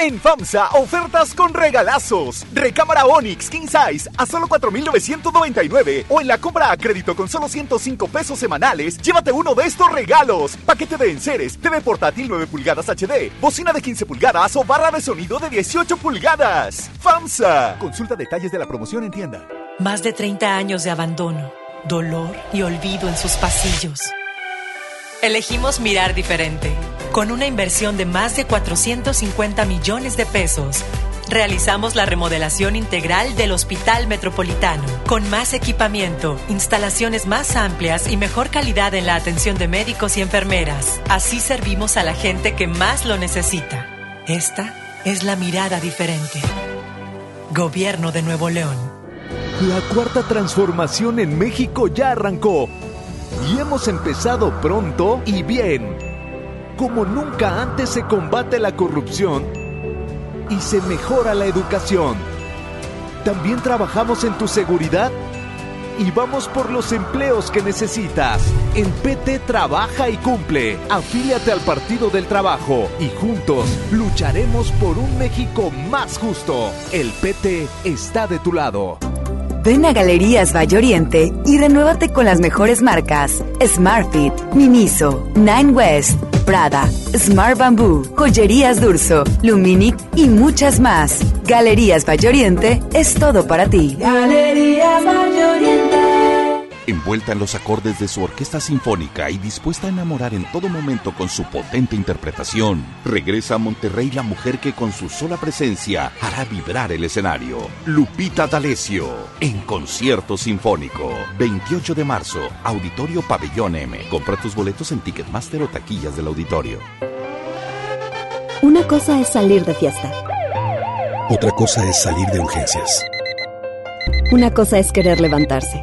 En FAMSA, ofertas con regalazos. Recámara Onix King Size a solo 4,999. O en la compra a crédito con solo 105 pesos semanales, llévate uno de estos regalos. Paquete de enseres, TV portátil 9 pulgadas HD, bocina de 15 pulgadas o barra de sonido de 18 pulgadas. FAMSA. Consulta detalles de la promoción en tienda. Más de 30 años de abandono, dolor y olvido en sus pasillos. Elegimos mirar diferente. Con una inversión de más de 450 millones de pesos, realizamos la remodelación integral del Hospital Metropolitano, con más equipamiento, instalaciones más amplias y mejor calidad en la atención de médicos y enfermeras. Así servimos a la gente que más lo necesita. Esta es la mirada diferente. Gobierno de Nuevo León. La cuarta transformación en México ya arrancó. Y hemos empezado pronto y bien. Como nunca antes se combate la corrupción y se mejora la educación. También trabajamos en tu seguridad y vamos por los empleos que necesitas. En PT trabaja y cumple. Afíliate al Partido del Trabajo y juntos lucharemos por un México más justo. El PT está de tu lado. Ven a Galerías Valle Oriente y renuévate con las mejores marcas: Smartfit, Miniso, Nine West, Prada, Smart Bamboo, Joyerías Durso, Luminic y muchas más. Galerías Valle Oriente es todo para ti. Galerías Valle Oriente. Envuelta en los acordes de su orquesta sinfónica y dispuesta a enamorar en todo momento con su potente interpretación, regresa a Monterrey la mujer que con su sola presencia hará vibrar el escenario. Lupita D'Alessio, en concierto sinfónico. 28 de marzo, Auditorio Pabellón M. Compra tus boletos en Ticketmaster o taquillas del auditorio. Una cosa es salir de fiesta. Otra cosa es salir de urgencias. Una cosa es querer levantarse.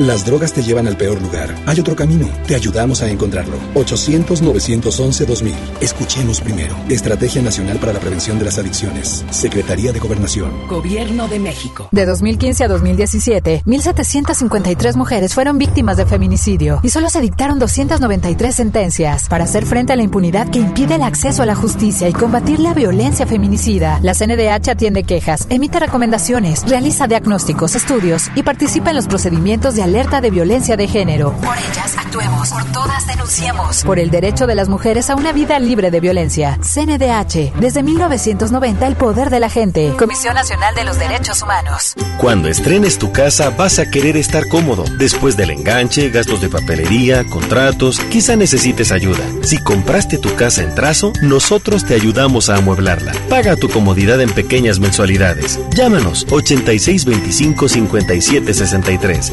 Las drogas te llevan al peor lugar. Hay otro camino. Te ayudamos a encontrarlo. 800-911-2000. Escuchemos primero. Estrategia Nacional para la Prevención de las Adicciones. Secretaría de Gobernación. Gobierno de México. De 2015 a 2017, 1.753 mujeres fueron víctimas de feminicidio y solo se dictaron 293 sentencias. Para hacer frente a la impunidad que impide el acceso a la justicia y combatir la violencia feminicida, la CNDH atiende quejas, emite recomendaciones, realiza diagnósticos, estudios y participa en los procedimientos de alerta de violencia de género. Por ellas actuemos, por todas denunciemos. Por el derecho de las mujeres a una vida libre de violencia. CNDH, desde 1990 el poder de la gente. Comisión Nacional de los Derechos Humanos. Cuando estrenes tu casa vas a querer estar cómodo. Después del enganche, gastos de papelería, contratos, quizá necesites ayuda. Si compraste tu casa en trazo, nosotros te ayudamos a amueblarla. Paga tu comodidad en pequeñas mensualidades. Llámanos 8625 5763.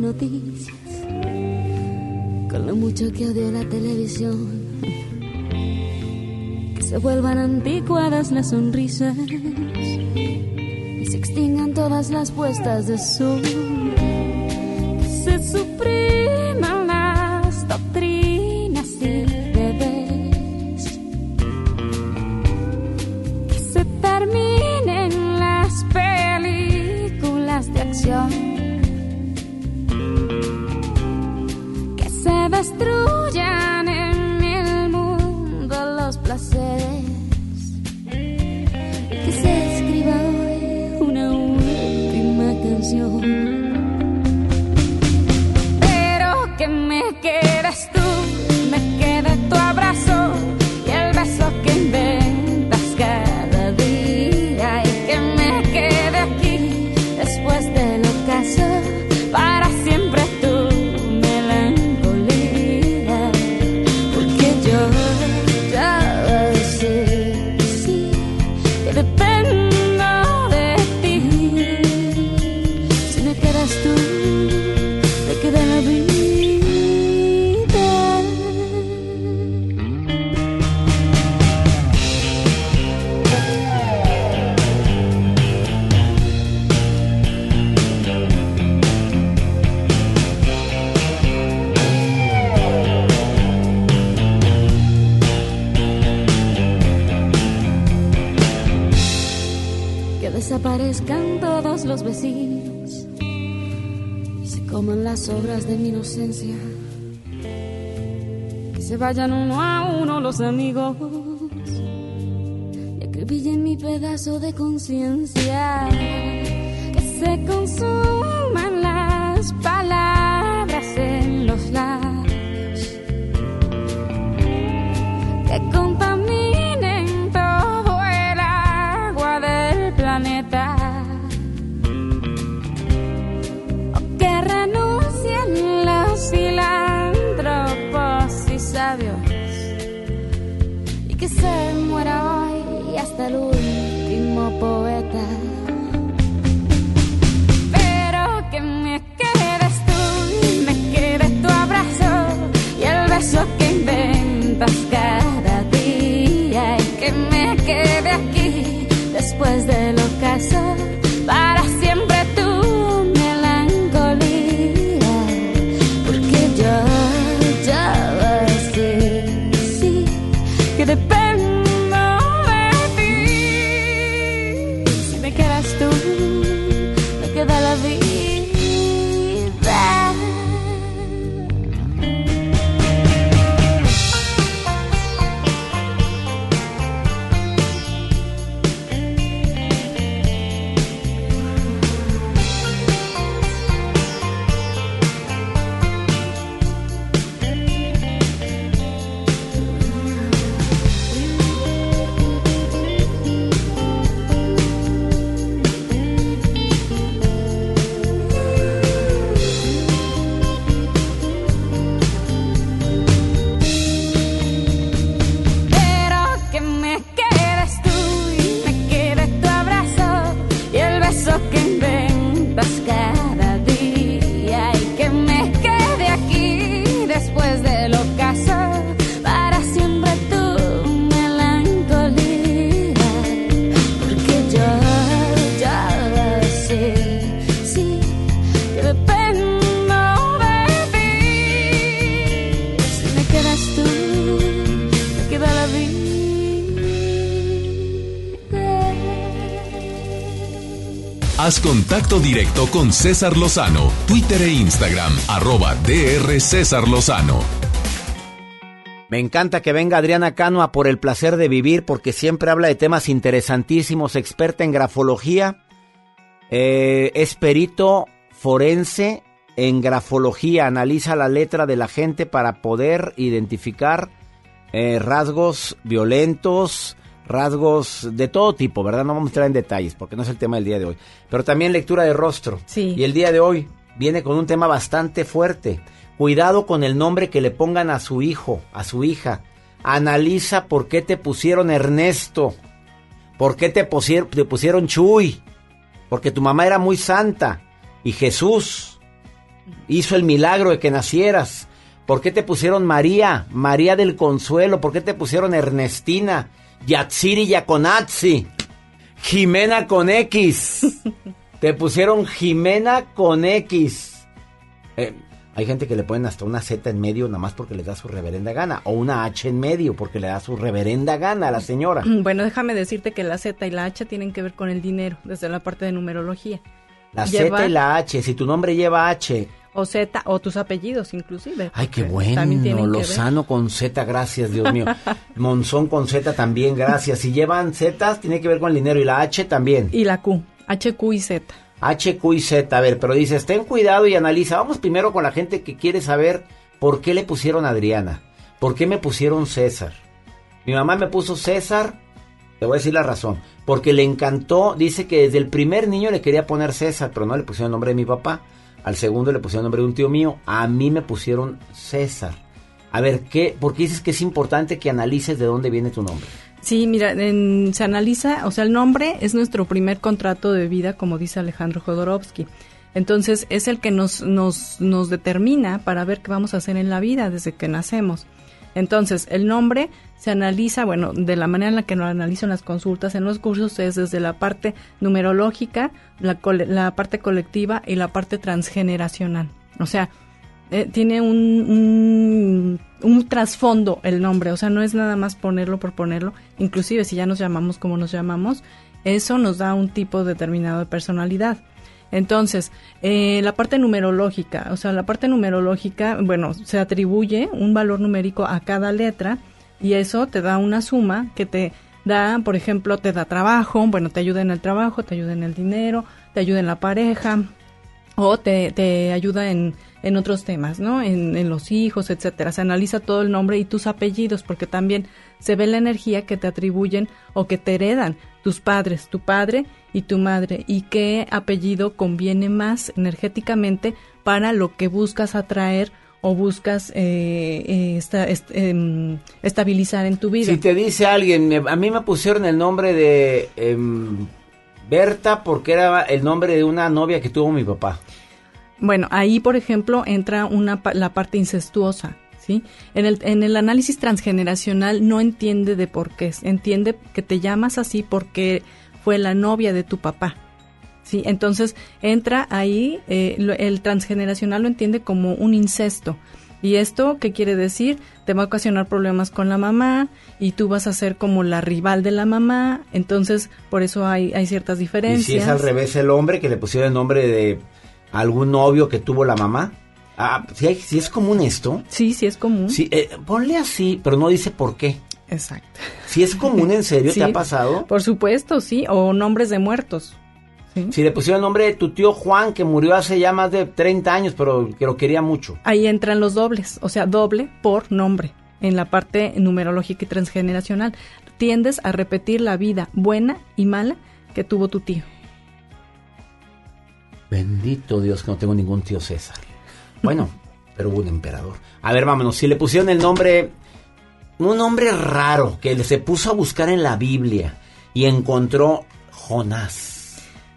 Noticias. Con lo mucho que odio la televisión. Se vuelvan anticuadas las sonrisas. Y se extingan todas las puestas de sol. Se supriman las doctrinas los vecinos se coman las obras de mi inocencia. Que se vayan uno a uno los amigos y acribillen mi pedazo de conciencia. Que se consuman las palabras en los labios. Que contaminen hasta el poeta. Con César Lozano, Twitter e Instagram, arroba DR César Lozano. Me encanta que venga Adriana Cano a por el placer de vivir porque siempre habla de temas interesantísimos, experta en grafología, eh, es perito forense en grafología, analiza la letra de la gente para poder identificar eh, rasgos violentos, rasgos de todo tipo, ¿verdad? No vamos a entrar en detalles porque no es el tema del día de hoy, pero también lectura de rostro. Sí. Y el día de hoy viene con un tema bastante fuerte. Cuidado con el nombre que le pongan a su hijo, a su hija. Analiza por qué te pusieron Ernesto. ¿Por qué te pusieron, te pusieron Chuy? Porque tu mamá era muy santa. Y Jesús hizo el milagro de que nacieras. ¿Por qué te pusieron María? María del Consuelo. ¿Por qué te pusieron Ernestina? Yatsiri Yaconazzi. Jimena con X. te pusieron Jimena con X. Eh, hay gente que le ponen hasta una Z en medio nada más porque le da su reverenda gana. O una H en medio porque le da su reverenda gana a la señora. Bueno, déjame decirte que la Z y la H tienen que ver con el dinero, desde la parte de numerología. La Lleva- Z y la H. Si tu nombre lleva H. O Z, o tus apellidos inclusive. Ay, qué bueno. Lozano con Z, gracias, Dios mío. Monzón con Z también, gracias. Si llevan Z, tiene que ver con el dinero. Y la H también. Y la Q, H, Q y Z. H, Q y Z. A ver, pero dices, ten cuidado y analiza. Vamos primero con la gente que quiere saber por qué le pusieron Adriana. ¿Por qué me pusieron César? Mi mamá me puso César. Te voy a decir la razón. Porque le encantó, dice que desde el primer niño le quería poner César, pero no le pusieron el nombre de mi papá. Al segundo le pusieron nombre de un tío mío. A mí me pusieron César. A ver, ¿qué? ¿por qué dices que es importante que analices de dónde viene tu nombre? Sí, mira, en- se analiza, o sea, el nombre es nuestro primer contrato de vida, como dice Alejandro Jodorowsky. Entonces, es el que nos, nos, nos determina para ver qué vamos a hacer en la vida desde que nacemos. Entonces, el nombre se analiza, bueno, de la manera en la que lo analizan las consultas en los cursos es desde la parte numerológica, la, la parte colectiva y la parte transgeneracional. O sea, eh, tiene un, un, un trasfondo el nombre, o sea, no es nada más ponerlo por ponerlo, inclusive si ya nos llamamos como nos llamamos, eso nos da un tipo determinado de personalidad. Entonces, eh, la parte numerológica, o sea, la parte numerológica, bueno, se atribuye un valor numérico a cada letra y eso te da una suma que te da, por ejemplo, te da trabajo, bueno, te ayuda en el trabajo, te ayuda en el dinero, te ayuda en la pareja, o te, te ayuda en, en otros temas, ¿no? En, en los hijos, etcétera. Se analiza todo el nombre y tus apellidos, porque también se ve la energía que te atribuyen o que te heredan tus padres, tu padre y tu madre, y qué apellido conviene más energéticamente para lo que buscas atraer o buscas eh, eh, esta- est- em, estabilizar en tu vida. Si te dice alguien, a mí me pusieron el nombre de em, Berta porque era el nombre de una novia que tuvo mi papá. Bueno, ahí, por ejemplo, entra una, la parte incestuosa, ¿sí? En el, en el análisis transgeneracional no entiende de por qué, entiende que te llamas así porque fue la novia de tu papá, ¿sí? Entonces, entra ahí, eh, el transgeneracional lo entiende como un incesto. ¿Y esto qué quiere decir? Te va a ocasionar problemas con la mamá y tú vas a ser como la rival de la mamá, entonces por eso hay, hay ciertas Y diferencias. si es al revés el hombre que le pusieron el nombre de algún novio que tuvo la mamá. Ah, si, hay- si es común esto. Sí, sí es común. Sí, eh, ponle así, pero no dice por qué. Exacto. Si es común, ¿en serio Sí, te ha pasado? Por supuesto, sí, o nombres de muertos. Si le pusieron el nombre de tu tío Juan, que murió hace ya más de 30 años, pero que lo quería mucho. Ahí entran los dobles, o sea, doble por nombre, en la parte numerológica y transgeneracional. Tiendes a repetir la vida buena y mala que tuvo tu tío. Bendito Dios que no tengo ningún tío César. Bueno, pero hubo un emperador. A ver, vámonos. Si le pusieron el nombre, un nombre raro que se puso a buscar en la Biblia y encontró Jonás.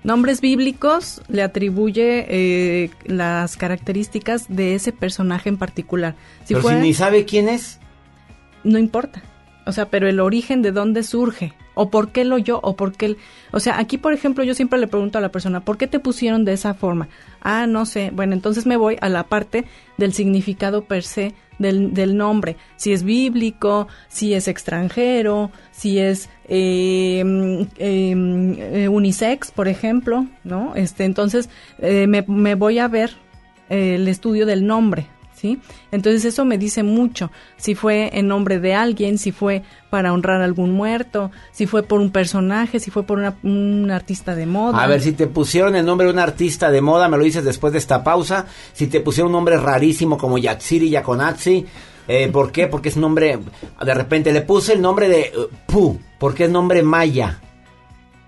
Nombres bíblicos le atribuye eh, las características de ese personaje en particular. Si pero si ni sabe quién es. no importa. O sea, pero el origen de dónde surge, o por qué lo yo, o por qué... el- O sea, aquí, por ejemplo, yo siempre le pregunto a la persona, ¿por qué te pusieron de esa forma? Ah, no sé. Bueno, entonces me voy a la parte del significado per se del, del nombre. Si es bíblico, si es extranjero, si es eh, mm, eh, eh, unisex, por ejemplo, ¿no? Este, entonces eh, me, me voy a ver eh, el estudio del nombre, Entonces eso me dice mucho, si fue en nombre de alguien, si fue para honrar a algún muerto, si fue por un personaje, si fue por un artista de moda. A ver, si te pusieron el nombre de un artista de moda, me lo dices después de esta pausa. Si te pusieron un nombre rarísimo como Yatsiri Yakonatsi, eh, ¿por qué? Porque es nombre, de repente le puse el nombre de eh, Pu, porque es nombre maya.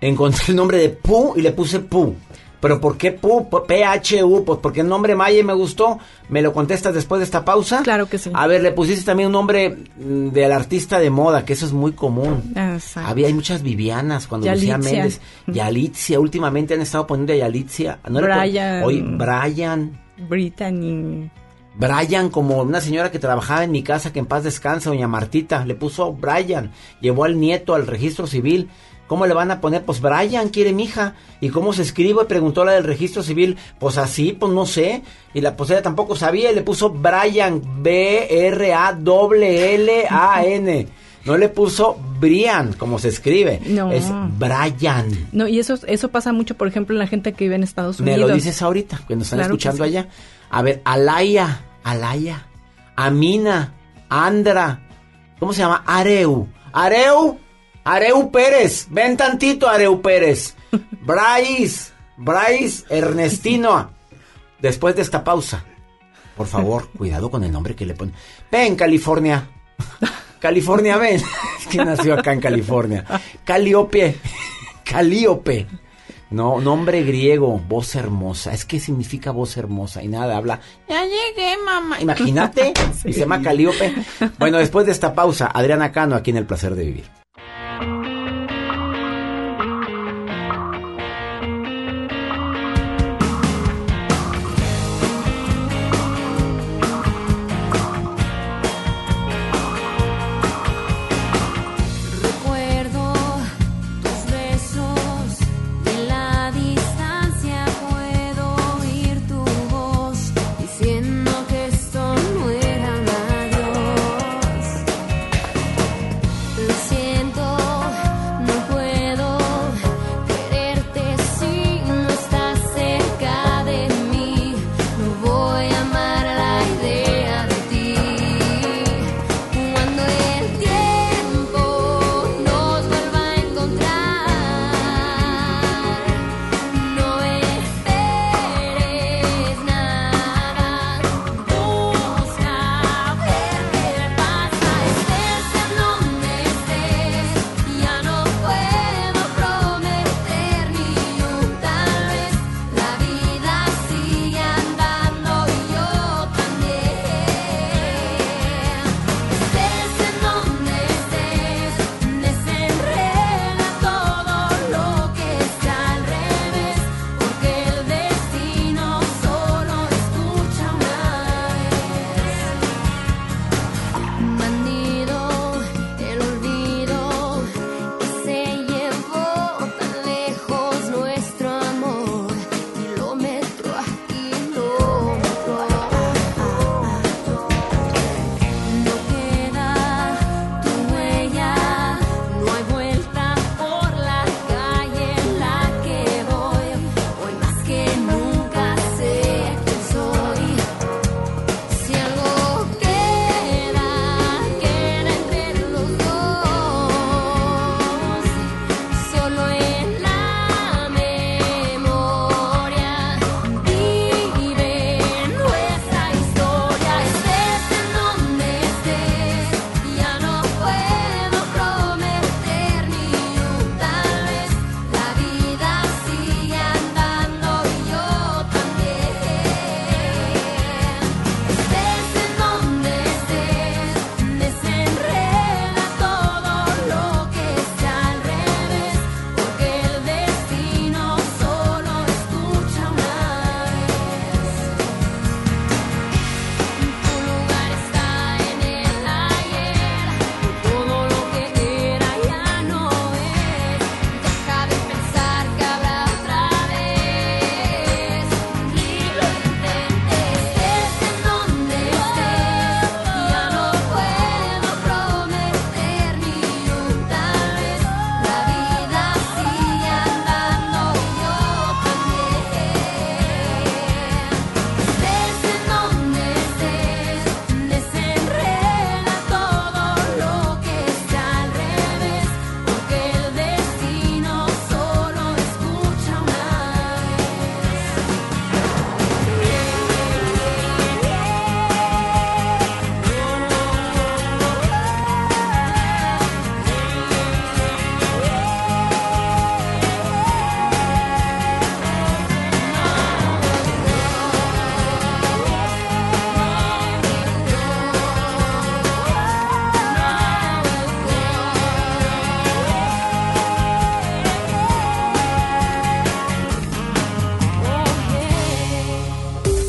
Encontré el nombre de Pu y le puse Pu. Pero ¿por qué Pu- PHU? Pues porque el nombre Maya me gustó. ¿Me lo contestas después de esta pausa? Claro que sí. A ver, le pusiste también un nombre mm, del artista de moda, que eso es muy común. Exacto. Había hay muchas Vivianas cuando Lucía. Méndez. Yalitzia, últimamente han estado poniendo a Yalitzia. No Brian. Hoy, Brian. Brittany. Brian, como una señora que trabajaba en mi casa, que en paz descansa, doña Martita, le puso Brian, llevó al nieto al registro civil. ¿Cómo le van a poner? Pues Brian quiere mi hija. ¿Y cómo se escribe? Preguntó la del registro civil. Pues así, pues no sé. Y la ella tampoco sabía y le puso Brian, B-R-A-L-L-A-N. No le puso Brian, como se escribe. No. Es Brian. No, y eso, eso pasa mucho, por ejemplo, en la gente que vive en Estados Me Unidos. lo dices ahorita, cuando están Claro escuchando sí. allá. A ver, Alaya, Alaya, Amina, Andra, ¿cómo se llama? Areu, Areu, Areu Pérez, ven tantito Areu Pérez, Bryce, Bryce Ernestino. Después de esta pausa, por favor, cuidado con el nombre que le ponen. Ven, California. California, ven. Que nació acá en California. Caliope. Calíope. No, nombre griego, voz hermosa. Es que significa voz hermosa y nada, habla. Ya llegué, mamá. Imagínate. Y se llama Calíope. Bueno, después de esta pausa, Adriana Cano aquí en El Placer de Vivir.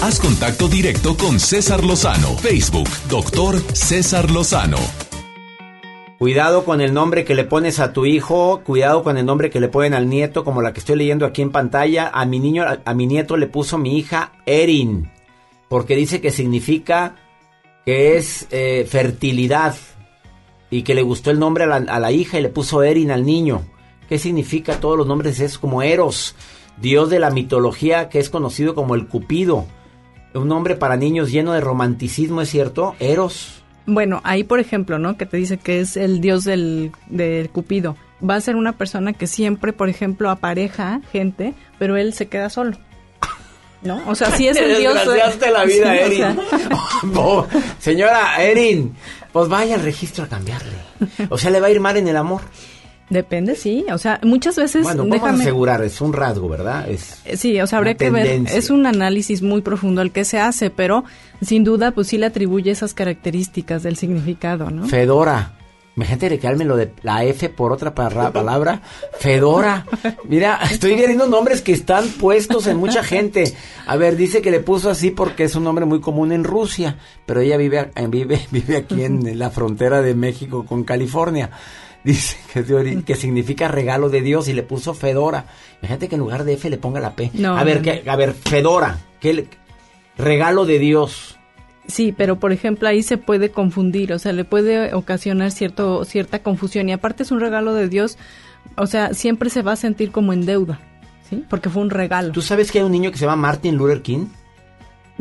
Haz contacto directo con César Lozano. Facebook, doctor César Lozano. Cuidado con el nombre que le pones a tu hijo, cuidado con el nombre que le ponen al nieto, como la que estoy leyendo aquí en pantalla. A mi niño, a, mi nieto le puso mi hija Erin, porque dice que significa que es eh, fertilidad y que le gustó el nombre a la, a la hija y le puso Erin al niño. ¿Qué significa todos los nombres? Es como Eros, dios de la mitología que es conocido como el Cupido. Un nombre para niños lleno de romanticismo, ¿es cierto? Eros. Bueno, ahí por ejemplo, ¿no? Que te dice que es el dios del, del Cupido. Va a ser una persona que siempre, por ejemplo, apareja gente, pero él se queda solo. ¿No? O sea, sí es el dios. Desgraciaste la vida, Sí, o Erin. sea, Oh, señora Erin, pues vaya al registro a cambiarle. O sea, le va a ir mal en el amor. Depende, sí. O sea, muchas veces. Bueno, vamos a asegurar, es un rasgo, ¿verdad? Es Eh, Sí, o sea, habría que ver, es un análisis muy profundo el que se hace, pero sin duda, pues sí le atribuye esas características del significado, ¿no? Fedora. Imagínate recargarme lo de la F por otra palabra. Fedora. Mira, estoy viendo nombres que están puestos en mucha gente. A ver, dice que le puso así porque es un nombre muy común en Rusia, pero ella vive, vive, vive aquí en la frontera de México con California. Dice que, de que significa regalo de Dios y le puso Fedora. Imagínate que en lugar de F le ponga la P. No, a ver, no, que, a ver, Fedora. ¿qué le- regalo de Dios. Sí, pero por ejemplo ahí se puede confundir, o sea, le puede ocasionar cierto cierta confusión y aparte es un regalo de Dios, o sea, siempre se va a sentir como en deuda, ¿sí? Porque fue un regalo. ¿Tú sabes que hay un niño que se llama Martin Luther King?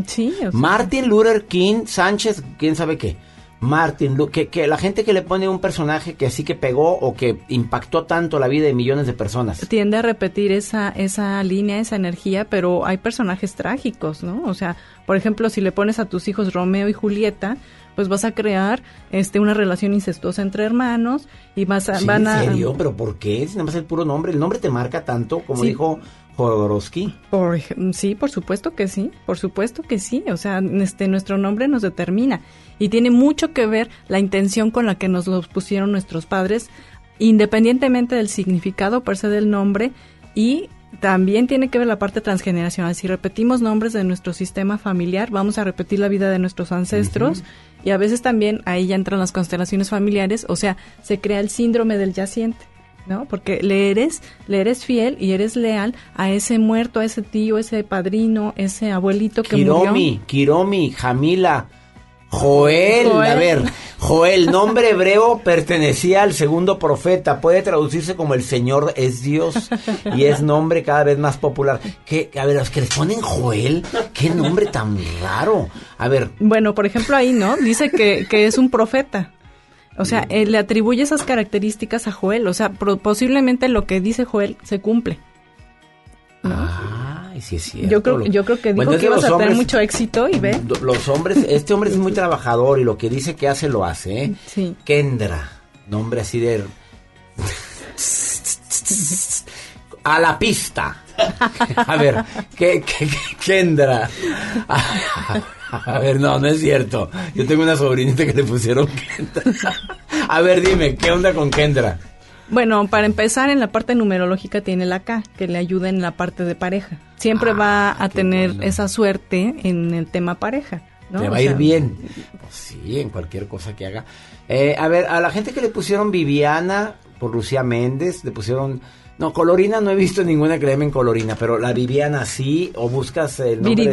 Sí, o sea, Martin Luther King Sánchez, quién sabe qué. Martin, Lu- que, que la gente que le pone un personaje que así que pegó o que impactó tanto la vida de millones de personas. tiende a repetir esa esa línea, esa energía, pero hay personajes trágicos, ¿no? O sea, por ejemplo, si le pones a tus hijos Romeo y Julieta, pues vas a crear este una relación incestuosa entre hermanos y vas a, Sí, van ¿En a serio? ¿Pero por qué? Si nada más el puro nombre. El nombre te marca tanto, como Sí. dijo Jodorowsky. Por, ej- sí, por supuesto que sí, por supuesto que sí. O sea, este, nuestro nombre nos determina y tiene mucho que ver la intención con la que nos los pusieron nuestros padres, independientemente del significado per se del nombre y también tiene que ver la parte transgeneracional. Si repetimos nombres de nuestro sistema familiar, vamos a repetir la vida de nuestros ancestros y a veces también ahí ya entran las constelaciones familiares, o sea, se crea el síndrome del yaciente. ¿No? Porque le eres, le eres fiel y eres leal a ese muerto, a ese tío, ese padrino, ese abuelito que Kiromi, murió. Kiromi, Jamila, Joel, Joel. a ver, Joel, nombre hebreo pertenecía al segundo profeta, puede traducirse como el Señor es Dios y es nombre cada vez más popular. ¿Qué? A ver, los que les ponen Joel, qué nombre tan raro. A ver, Bueno, por ejemplo, ahí, ¿no? Dice que, que es un profeta. O sea, él le atribuye esas características a Joel. O sea, posiblemente lo que dice Joel se cumple. ay, sí es cierto. Yo creo, yo creo que dijo Bueno, es que ibas a tener mucho éxito y ve. Los hombres, este hombre es muy trabajador y lo que dice que hace lo hace, ¿eh? Sí. Kendra, nombre así de... A la pista. A ver, ¿qué, qué, qué- Kendra? A ver, no, no es cierto. Yo tengo una sobrinita que le pusieron Kendra. A ver, dime, ¿qué onda con Kendra? Bueno, para empezar, en la parte numerológica tiene la K, que le ayuda en la parte de pareja. Siempre va a tener esa suerte en el tema pareja. ¿no? Le O va a ir sea, bien. Pues sí, en cualquier cosa que haga. Eh, a ver, a la gente que le pusieron Viviana por Lucía Méndez, le pusieron... No, Colorina no he visto ninguna que le llamen Colorina, pero la Viviana sí, o buscas el nombre de-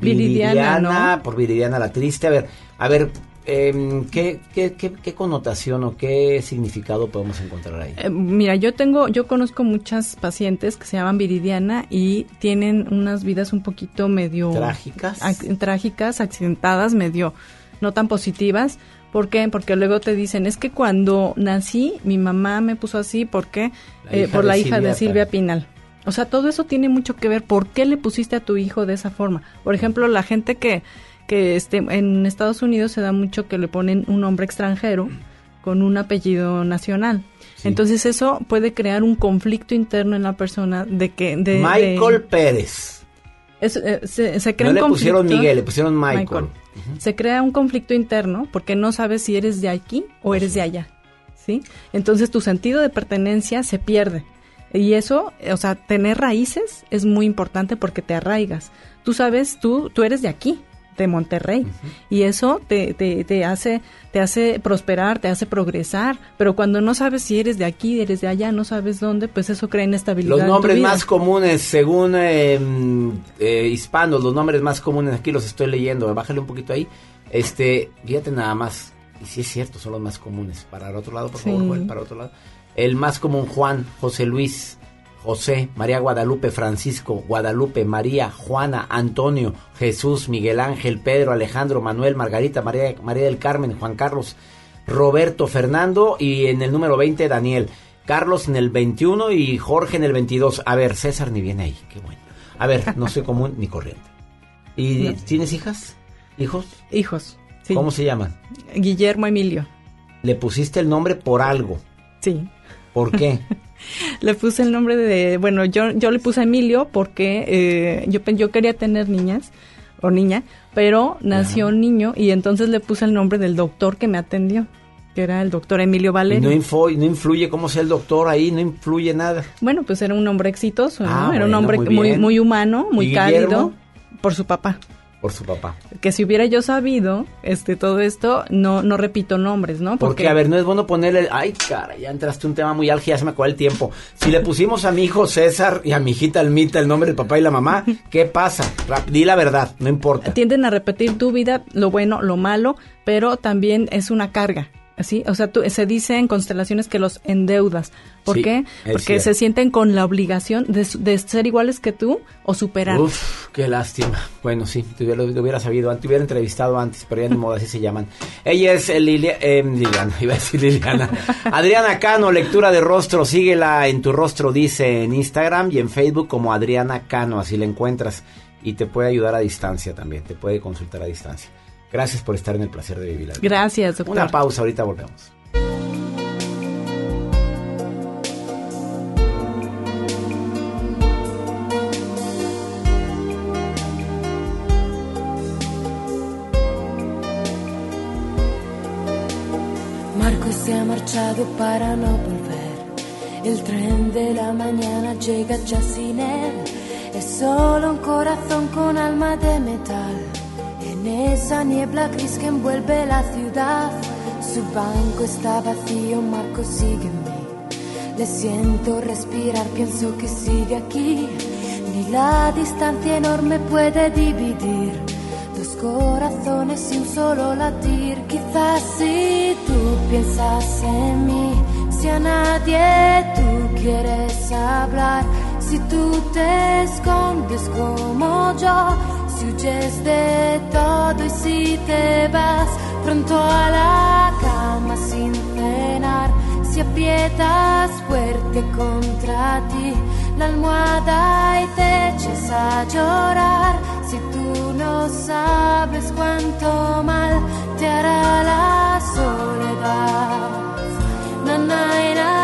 Viridiana. Viridiana, Viridiana, ¿no? por Viridiana la triste. A ver, a ver, em, ¿qué, qué, qué, qué connotación o qué significado podemos encontrar ahí? Eh, mira, yo tengo, yo conozco muchas pacientes que se llaman Viridiana y tienen unas vidas un poquito medio ¿Trágicas? ac- trágicas, accidentadas, medio no tan positivas. ¿Por qué? Porque luego te dicen, es que cuando nací, mi mamá me puso así, ¿por qué? La Eh, por de la hija de Silvia Pinal. O sea, todo eso tiene mucho que ver. ¿Por qué le pusiste a tu hijo de esa forma? Por ejemplo, la gente que, que este, en Estados Unidos se da mucho que le ponen un nombre extranjero con un apellido nacional. Entonces eso puede crear un conflicto interno en la persona de que... De, Michael de- Pérez. es- eh, se, se crea No un le pusieron conflicto- Miguel, le pusieron Michael. Se crea un conflicto interno porque no sabes si eres de aquí o eres de allá, ¿sí? Entonces tu sentido de pertenencia se pierde. Y eso, o sea, tener raíces es muy importante porque te arraigas. Tú sabes, tú, tú eres de aquí, de Monterrey, y eso te, te, te hace te hace prosperar, te hace progresar, pero cuando no sabes si eres de aquí, eres de allá, no sabes dónde, pues eso crea inestabilidad. Los en tu nombres vida. más comunes, según eh, eh, hispanos, los nombres más comunes, aquí los estoy leyendo, bájale un poquito ahí. Este, fíjate nada más, y sí es cierto, son los más comunes. Para el otro lado, por Sí. favor, Joel, para el otro lado. El más común, Juan, José Luis, José, María Guadalupe, Francisco, Guadalupe, María, Juana, Antonio, Jesús, Miguel Ángel, Pedro, Alejandro, Manuel, Margarita, María, María del Carmen, Juan Carlos, Roberto, Fernando y en el número 20 Daniel. Carlos en el 21 y Jorge en el 22. A ver, César ni viene ahí, qué bueno. A ver, no soy común ni corriente. ¿Y No. tienes hijas? ¿Hijos? Hijos. sí. ¿Cómo se llaman? Guillermo Emilio. Le pusiste el nombre por algo. Sí. ¿Por qué? Le puse el nombre de, bueno, yo, yo le puse Emilio porque eh, yo, yo quería tener niñas o niña, pero nació un niño y entonces le puse el nombre del doctor que me atendió, que era el doctor Emilio Y Valerio. no, info- no influye cómo sea el doctor ahí, no influye nada. Bueno, pues era un hombre exitoso, ¿no? Ah, era un hombre muy muy, humano, muy ¿Y cálido, por su papá. Por su papá. Que si hubiera yo sabido este todo esto, no no repito nombres, ¿no? Porque, a ver, no es bueno ponerle... Ay, cara, ya entraste un tema muy álgido, ya se me acabó el tiempo. Si le pusimos a mi hijo César y a mi hijita Almita el nombre del papá y la mamá, ¿qué pasa? Rap- Di la verdad, no importa. tienden a repetir tu vida, lo bueno, lo malo, pero también es una carga. ¿Así? O sea, tú- se dice en constelaciones que los endeudas. ¿Por Sí, qué? Porque se sienten con la obligación de, ser iguales que tú o superar. Uf, qué lástima. Bueno, sí, te hubiera, sabido antes, te hubiera entrevistado antes, pero ya ni modo, así se llaman. Ella es eh, Lilia- eh, Liliana, iba a decir Liliana. Adriana Cano, lectura de rostro, síguela en tu rostro, dice en Instagram y en Facebook como Adriana Cano, así la encuentras. Y te puede ayudar a distancia también, te puede consultar a distancia. Gracias por estar en el placer de vivir. Gracias, doctor. Una pausa, ahorita volvemos. Marco se ha marchado para no volver. El tren de la mañana llega ya sin él. Es solo un corazón con alma de metal. En esa niebla gris que envuelve la ciudad. Su banco está vacío, Marco mí. Le siento respirar, pienso que sigue aquí. Ni la distancia enorme puede dividir dos corazones y un solo latir. Quizás si tú piensas en mí, si a nadie tú quieres hablar, si tú te escondes como yo, si huyes de todo y si te vas pronto a la cama sin cenar, si aprietas fuerte contra ti la almohada y te eches a llorar, si tú no sabes cuánto mal te hará la soledad. Na, na,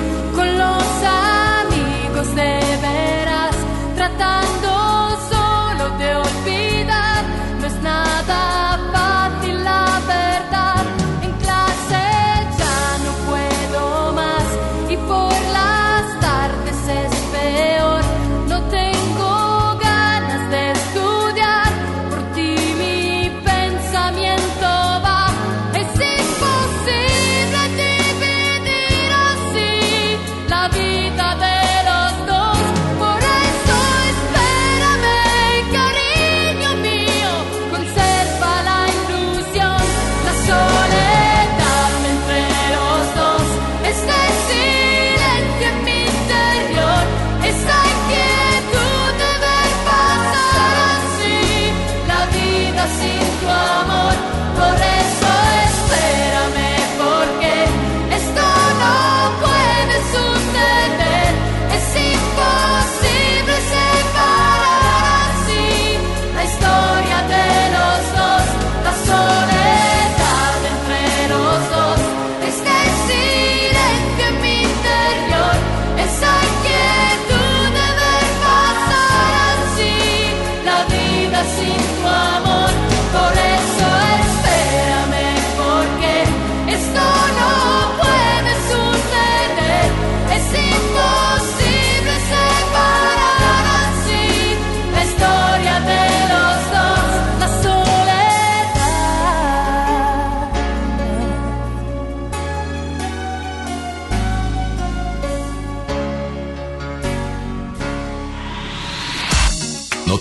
con los amigos de veras, tratando solo de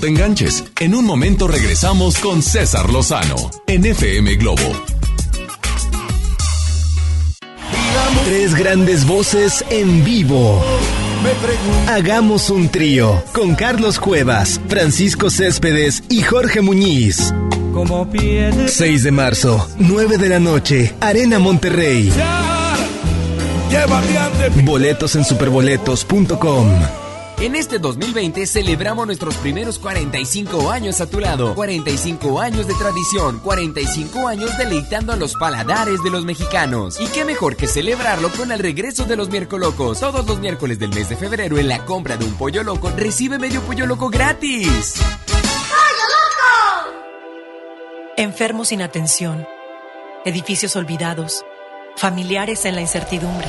te enganches. En un momento regresamos con César Lozano en FM Globo. Tres grandes voces en vivo. Hagamos un trío con Carlos Cuevas, Francisco Céspedes y Jorge Muñiz. 6 de marzo, 9 de la noche, Arena Monterrey. Boletos en superboletos.com. En este 2020 celebramos nuestros primeros 45 años a tu lado. 45 años de tradición, 45 años deleitando a los paladares de los mexicanos. Y qué mejor que celebrarlo con el regreso de los miércolocos. Todos los miércoles del mes de febrero en la compra de un pollo loco recibe medio pollo loco gratis. ¡Pollo loco! Enfermos sin atención, edificios olvidados, familiares en la incertidumbre.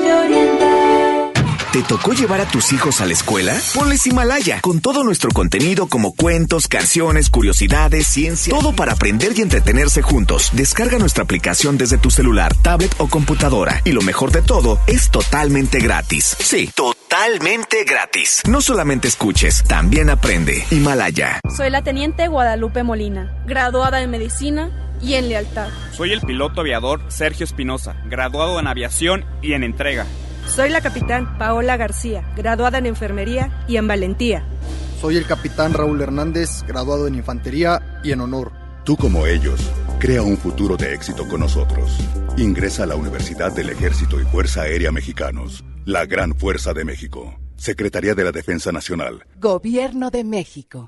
¿Te tocó llevar a tus hijos a la escuela? Ponles Himalaya, con todo nuestro contenido como cuentos, canciones, curiosidades, ciencia, todo para aprender y entretenerse juntos. Descarga nuestra aplicación desde tu celular, tablet o computadora. Y lo mejor de todo, es totalmente gratis. Sí, totalmente gratis. No solamente escuches, también aprende. Himalaya. Soy la teniente Guadalupe Molina, graduada en medicina y en lealtad. Soy el piloto aviador Sergio Espinosa, graduado en aviación y en entrega. Soy la capitán Paola García, graduada en enfermería y en valentía. Soy el capitán Raúl Hernández, graduado en infantería y en honor. Tú como ellos, crea un futuro de éxito con nosotros. Ingresa a la Universidad del Ejército y Fuerza Aérea Mexicanos, la Gran Fuerza de México. Secretaría de la Defensa Nacional. Gobierno de México.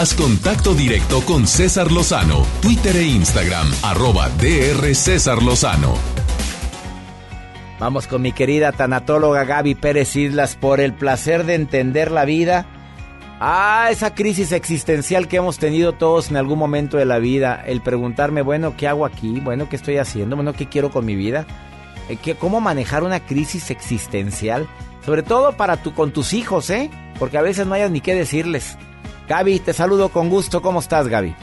Haz contacto directo con César Lozano, Twitter e Instagram, arroba DR César Lozano. Vamos con mi querida tanatóloga Gaby Pérez Islas por el placer de entender la vida. Ah, esa crisis existencial que hemos tenido todos en algún momento de la vida. El preguntarme, bueno, ¿qué hago aquí? Bueno, ¿qué estoy haciendo? Bueno, ¿qué quiero con mi vida? Eh, ¿qué- ¿Cómo manejar una crisis existencial? Sobre todo para tu, con tus hijos, ¿eh? Porque a veces no hayas ni qué decirles. Gaby, te saludo con gusto. ¿Cómo estás, Gaby?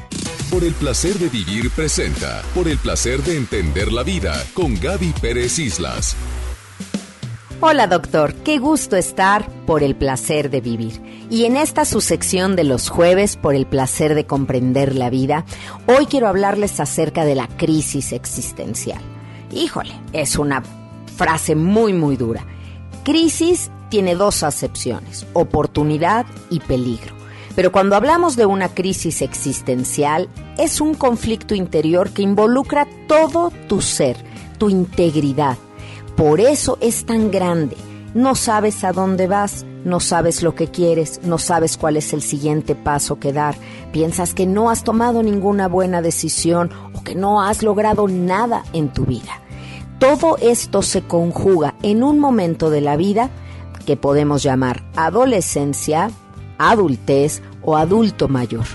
Por el placer de vivir presenta. Por el placer de entender la vida con Gaby Pérez Islas. Hola doctor, qué gusto estar por el placer de vivir. Y en esta su sección de los jueves por el placer de comprender la vida, hoy quiero hablarles acerca de la crisis existencial. Híjole, es una frase muy muy dura. Crisis tiene dos acepciones, oportunidad y peligro. Pero cuando hablamos de una crisis existencial, es un conflicto interior que involucra todo tu ser, tu integridad. Por eso es tan grande. No sabes a dónde vas, no sabes lo que quieres, no sabes cuál es el siguiente paso que dar. Piensas que no has tomado ninguna buena decisión o que no has logrado nada en tu vida. Todo esto se conjuga en un momento de la vida que podemos llamar adolescencia, adultez o adulto mayor.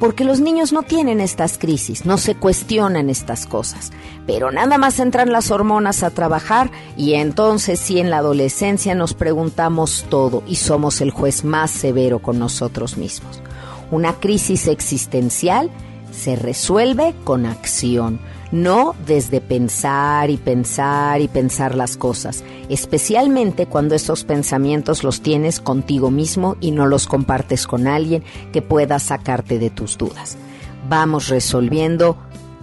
Porque los niños no tienen estas crisis, no se cuestionan estas cosas. Pero nada más entran las hormonas a trabajar y entonces sí en la adolescencia nos preguntamos todo y somos el juez más severo con nosotros mismos. Una crisis existencial se resuelve con acción, no desde pensar y pensar y pensar las cosas, especialmente cuando esos pensamientos los tienes contigo mismo y no los compartes con alguien que pueda sacarte de tus dudas. Vamos resolviendo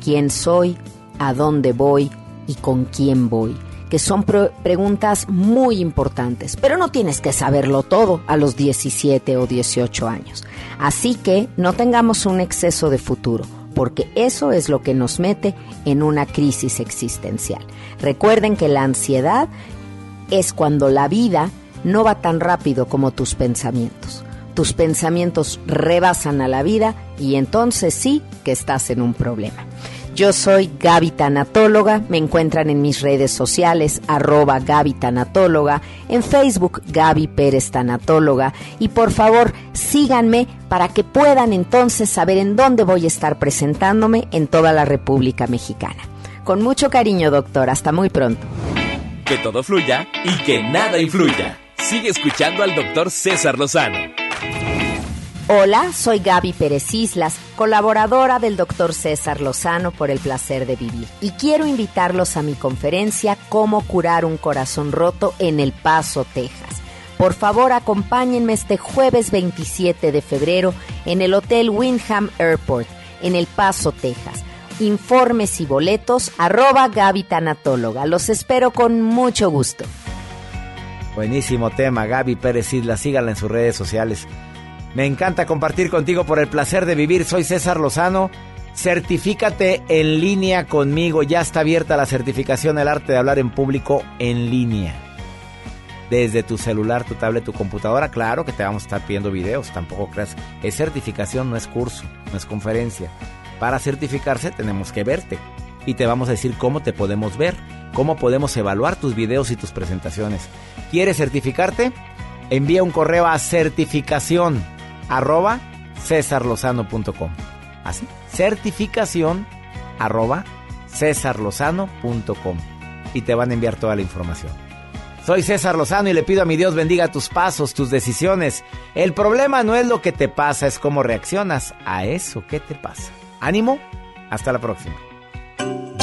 quién soy, a dónde voy y con quién voy, que son pre- preguntas muy importantes, pero no tienes que saberlo todo a los 17 o 18 años. Así que no tengamos un exceso de futuro porque eso es lo que nos mete en una crisis existencial. Recuerden que la ansiedad es cuando la vida no va tan rápido como tus pensamientos. Tus pensamientos rebasan a la vida y entonces sí que estás en un problema. Yo soy Gaby Tanatóloga, me encuentran en mis redes sociales, arroba Gaby Tanatóloga, en Facebook Gaby Pérez Tanatóloga y por favor síganme para que puedan entonces saber en dónde voy a estar presentándome en toda la República Mexicana. Con mucho cariño, doctor. Hasta muy pronto. Que todo fluya y que nada influya. Sigue escuchando al doctor César Lozano. Hola, soy Gaby Pérez Islas, colaboradora del doctor César Lozano por el placer de vivir. Y quiero invitarlos a mi conferencia Cómo curar un corazón roto en El Paso, Texas. Por favor, acompáñenme este jueves 27 de febrero en el Hotel Windham Airport, en El Paso, Texas. Informes y boletos, arroba Gaby Tanatóloga. Los espero con mucho gusto. Buenísimo tema, Gaby Pérez Isla. Síganla en sus redes sociales. Me encanta compartir contigo por el placer de vivir. Soy César Lozano. Certifícate en línea conmigo. Ya está abierta la certificación El arte de hablar en público en línea desde tu celular, tu tablet, tu computadora. Claro que te vamos a estar pidiendo videos, tampoco creas. Es certificación, no es curso, no es conferencia. Para certificarse tenemos que verte y te vamos a decir cómo te podemos ver, cómo podemos evaluar tus videos y tus presentaciones. ¿Quieres certificarte? Envía un correo a certificación arroba cesarlozano.com. Así, certificación arroba cesarlozano.com y te van a enviar toda la información. Soy César Lozano y le pido a mi Dios bendiga tus pasos, tus decisiones. El problema no es lo que te pasa, es cómo reaccionas a eso que te pasa. Ánimo, hasta la próxima.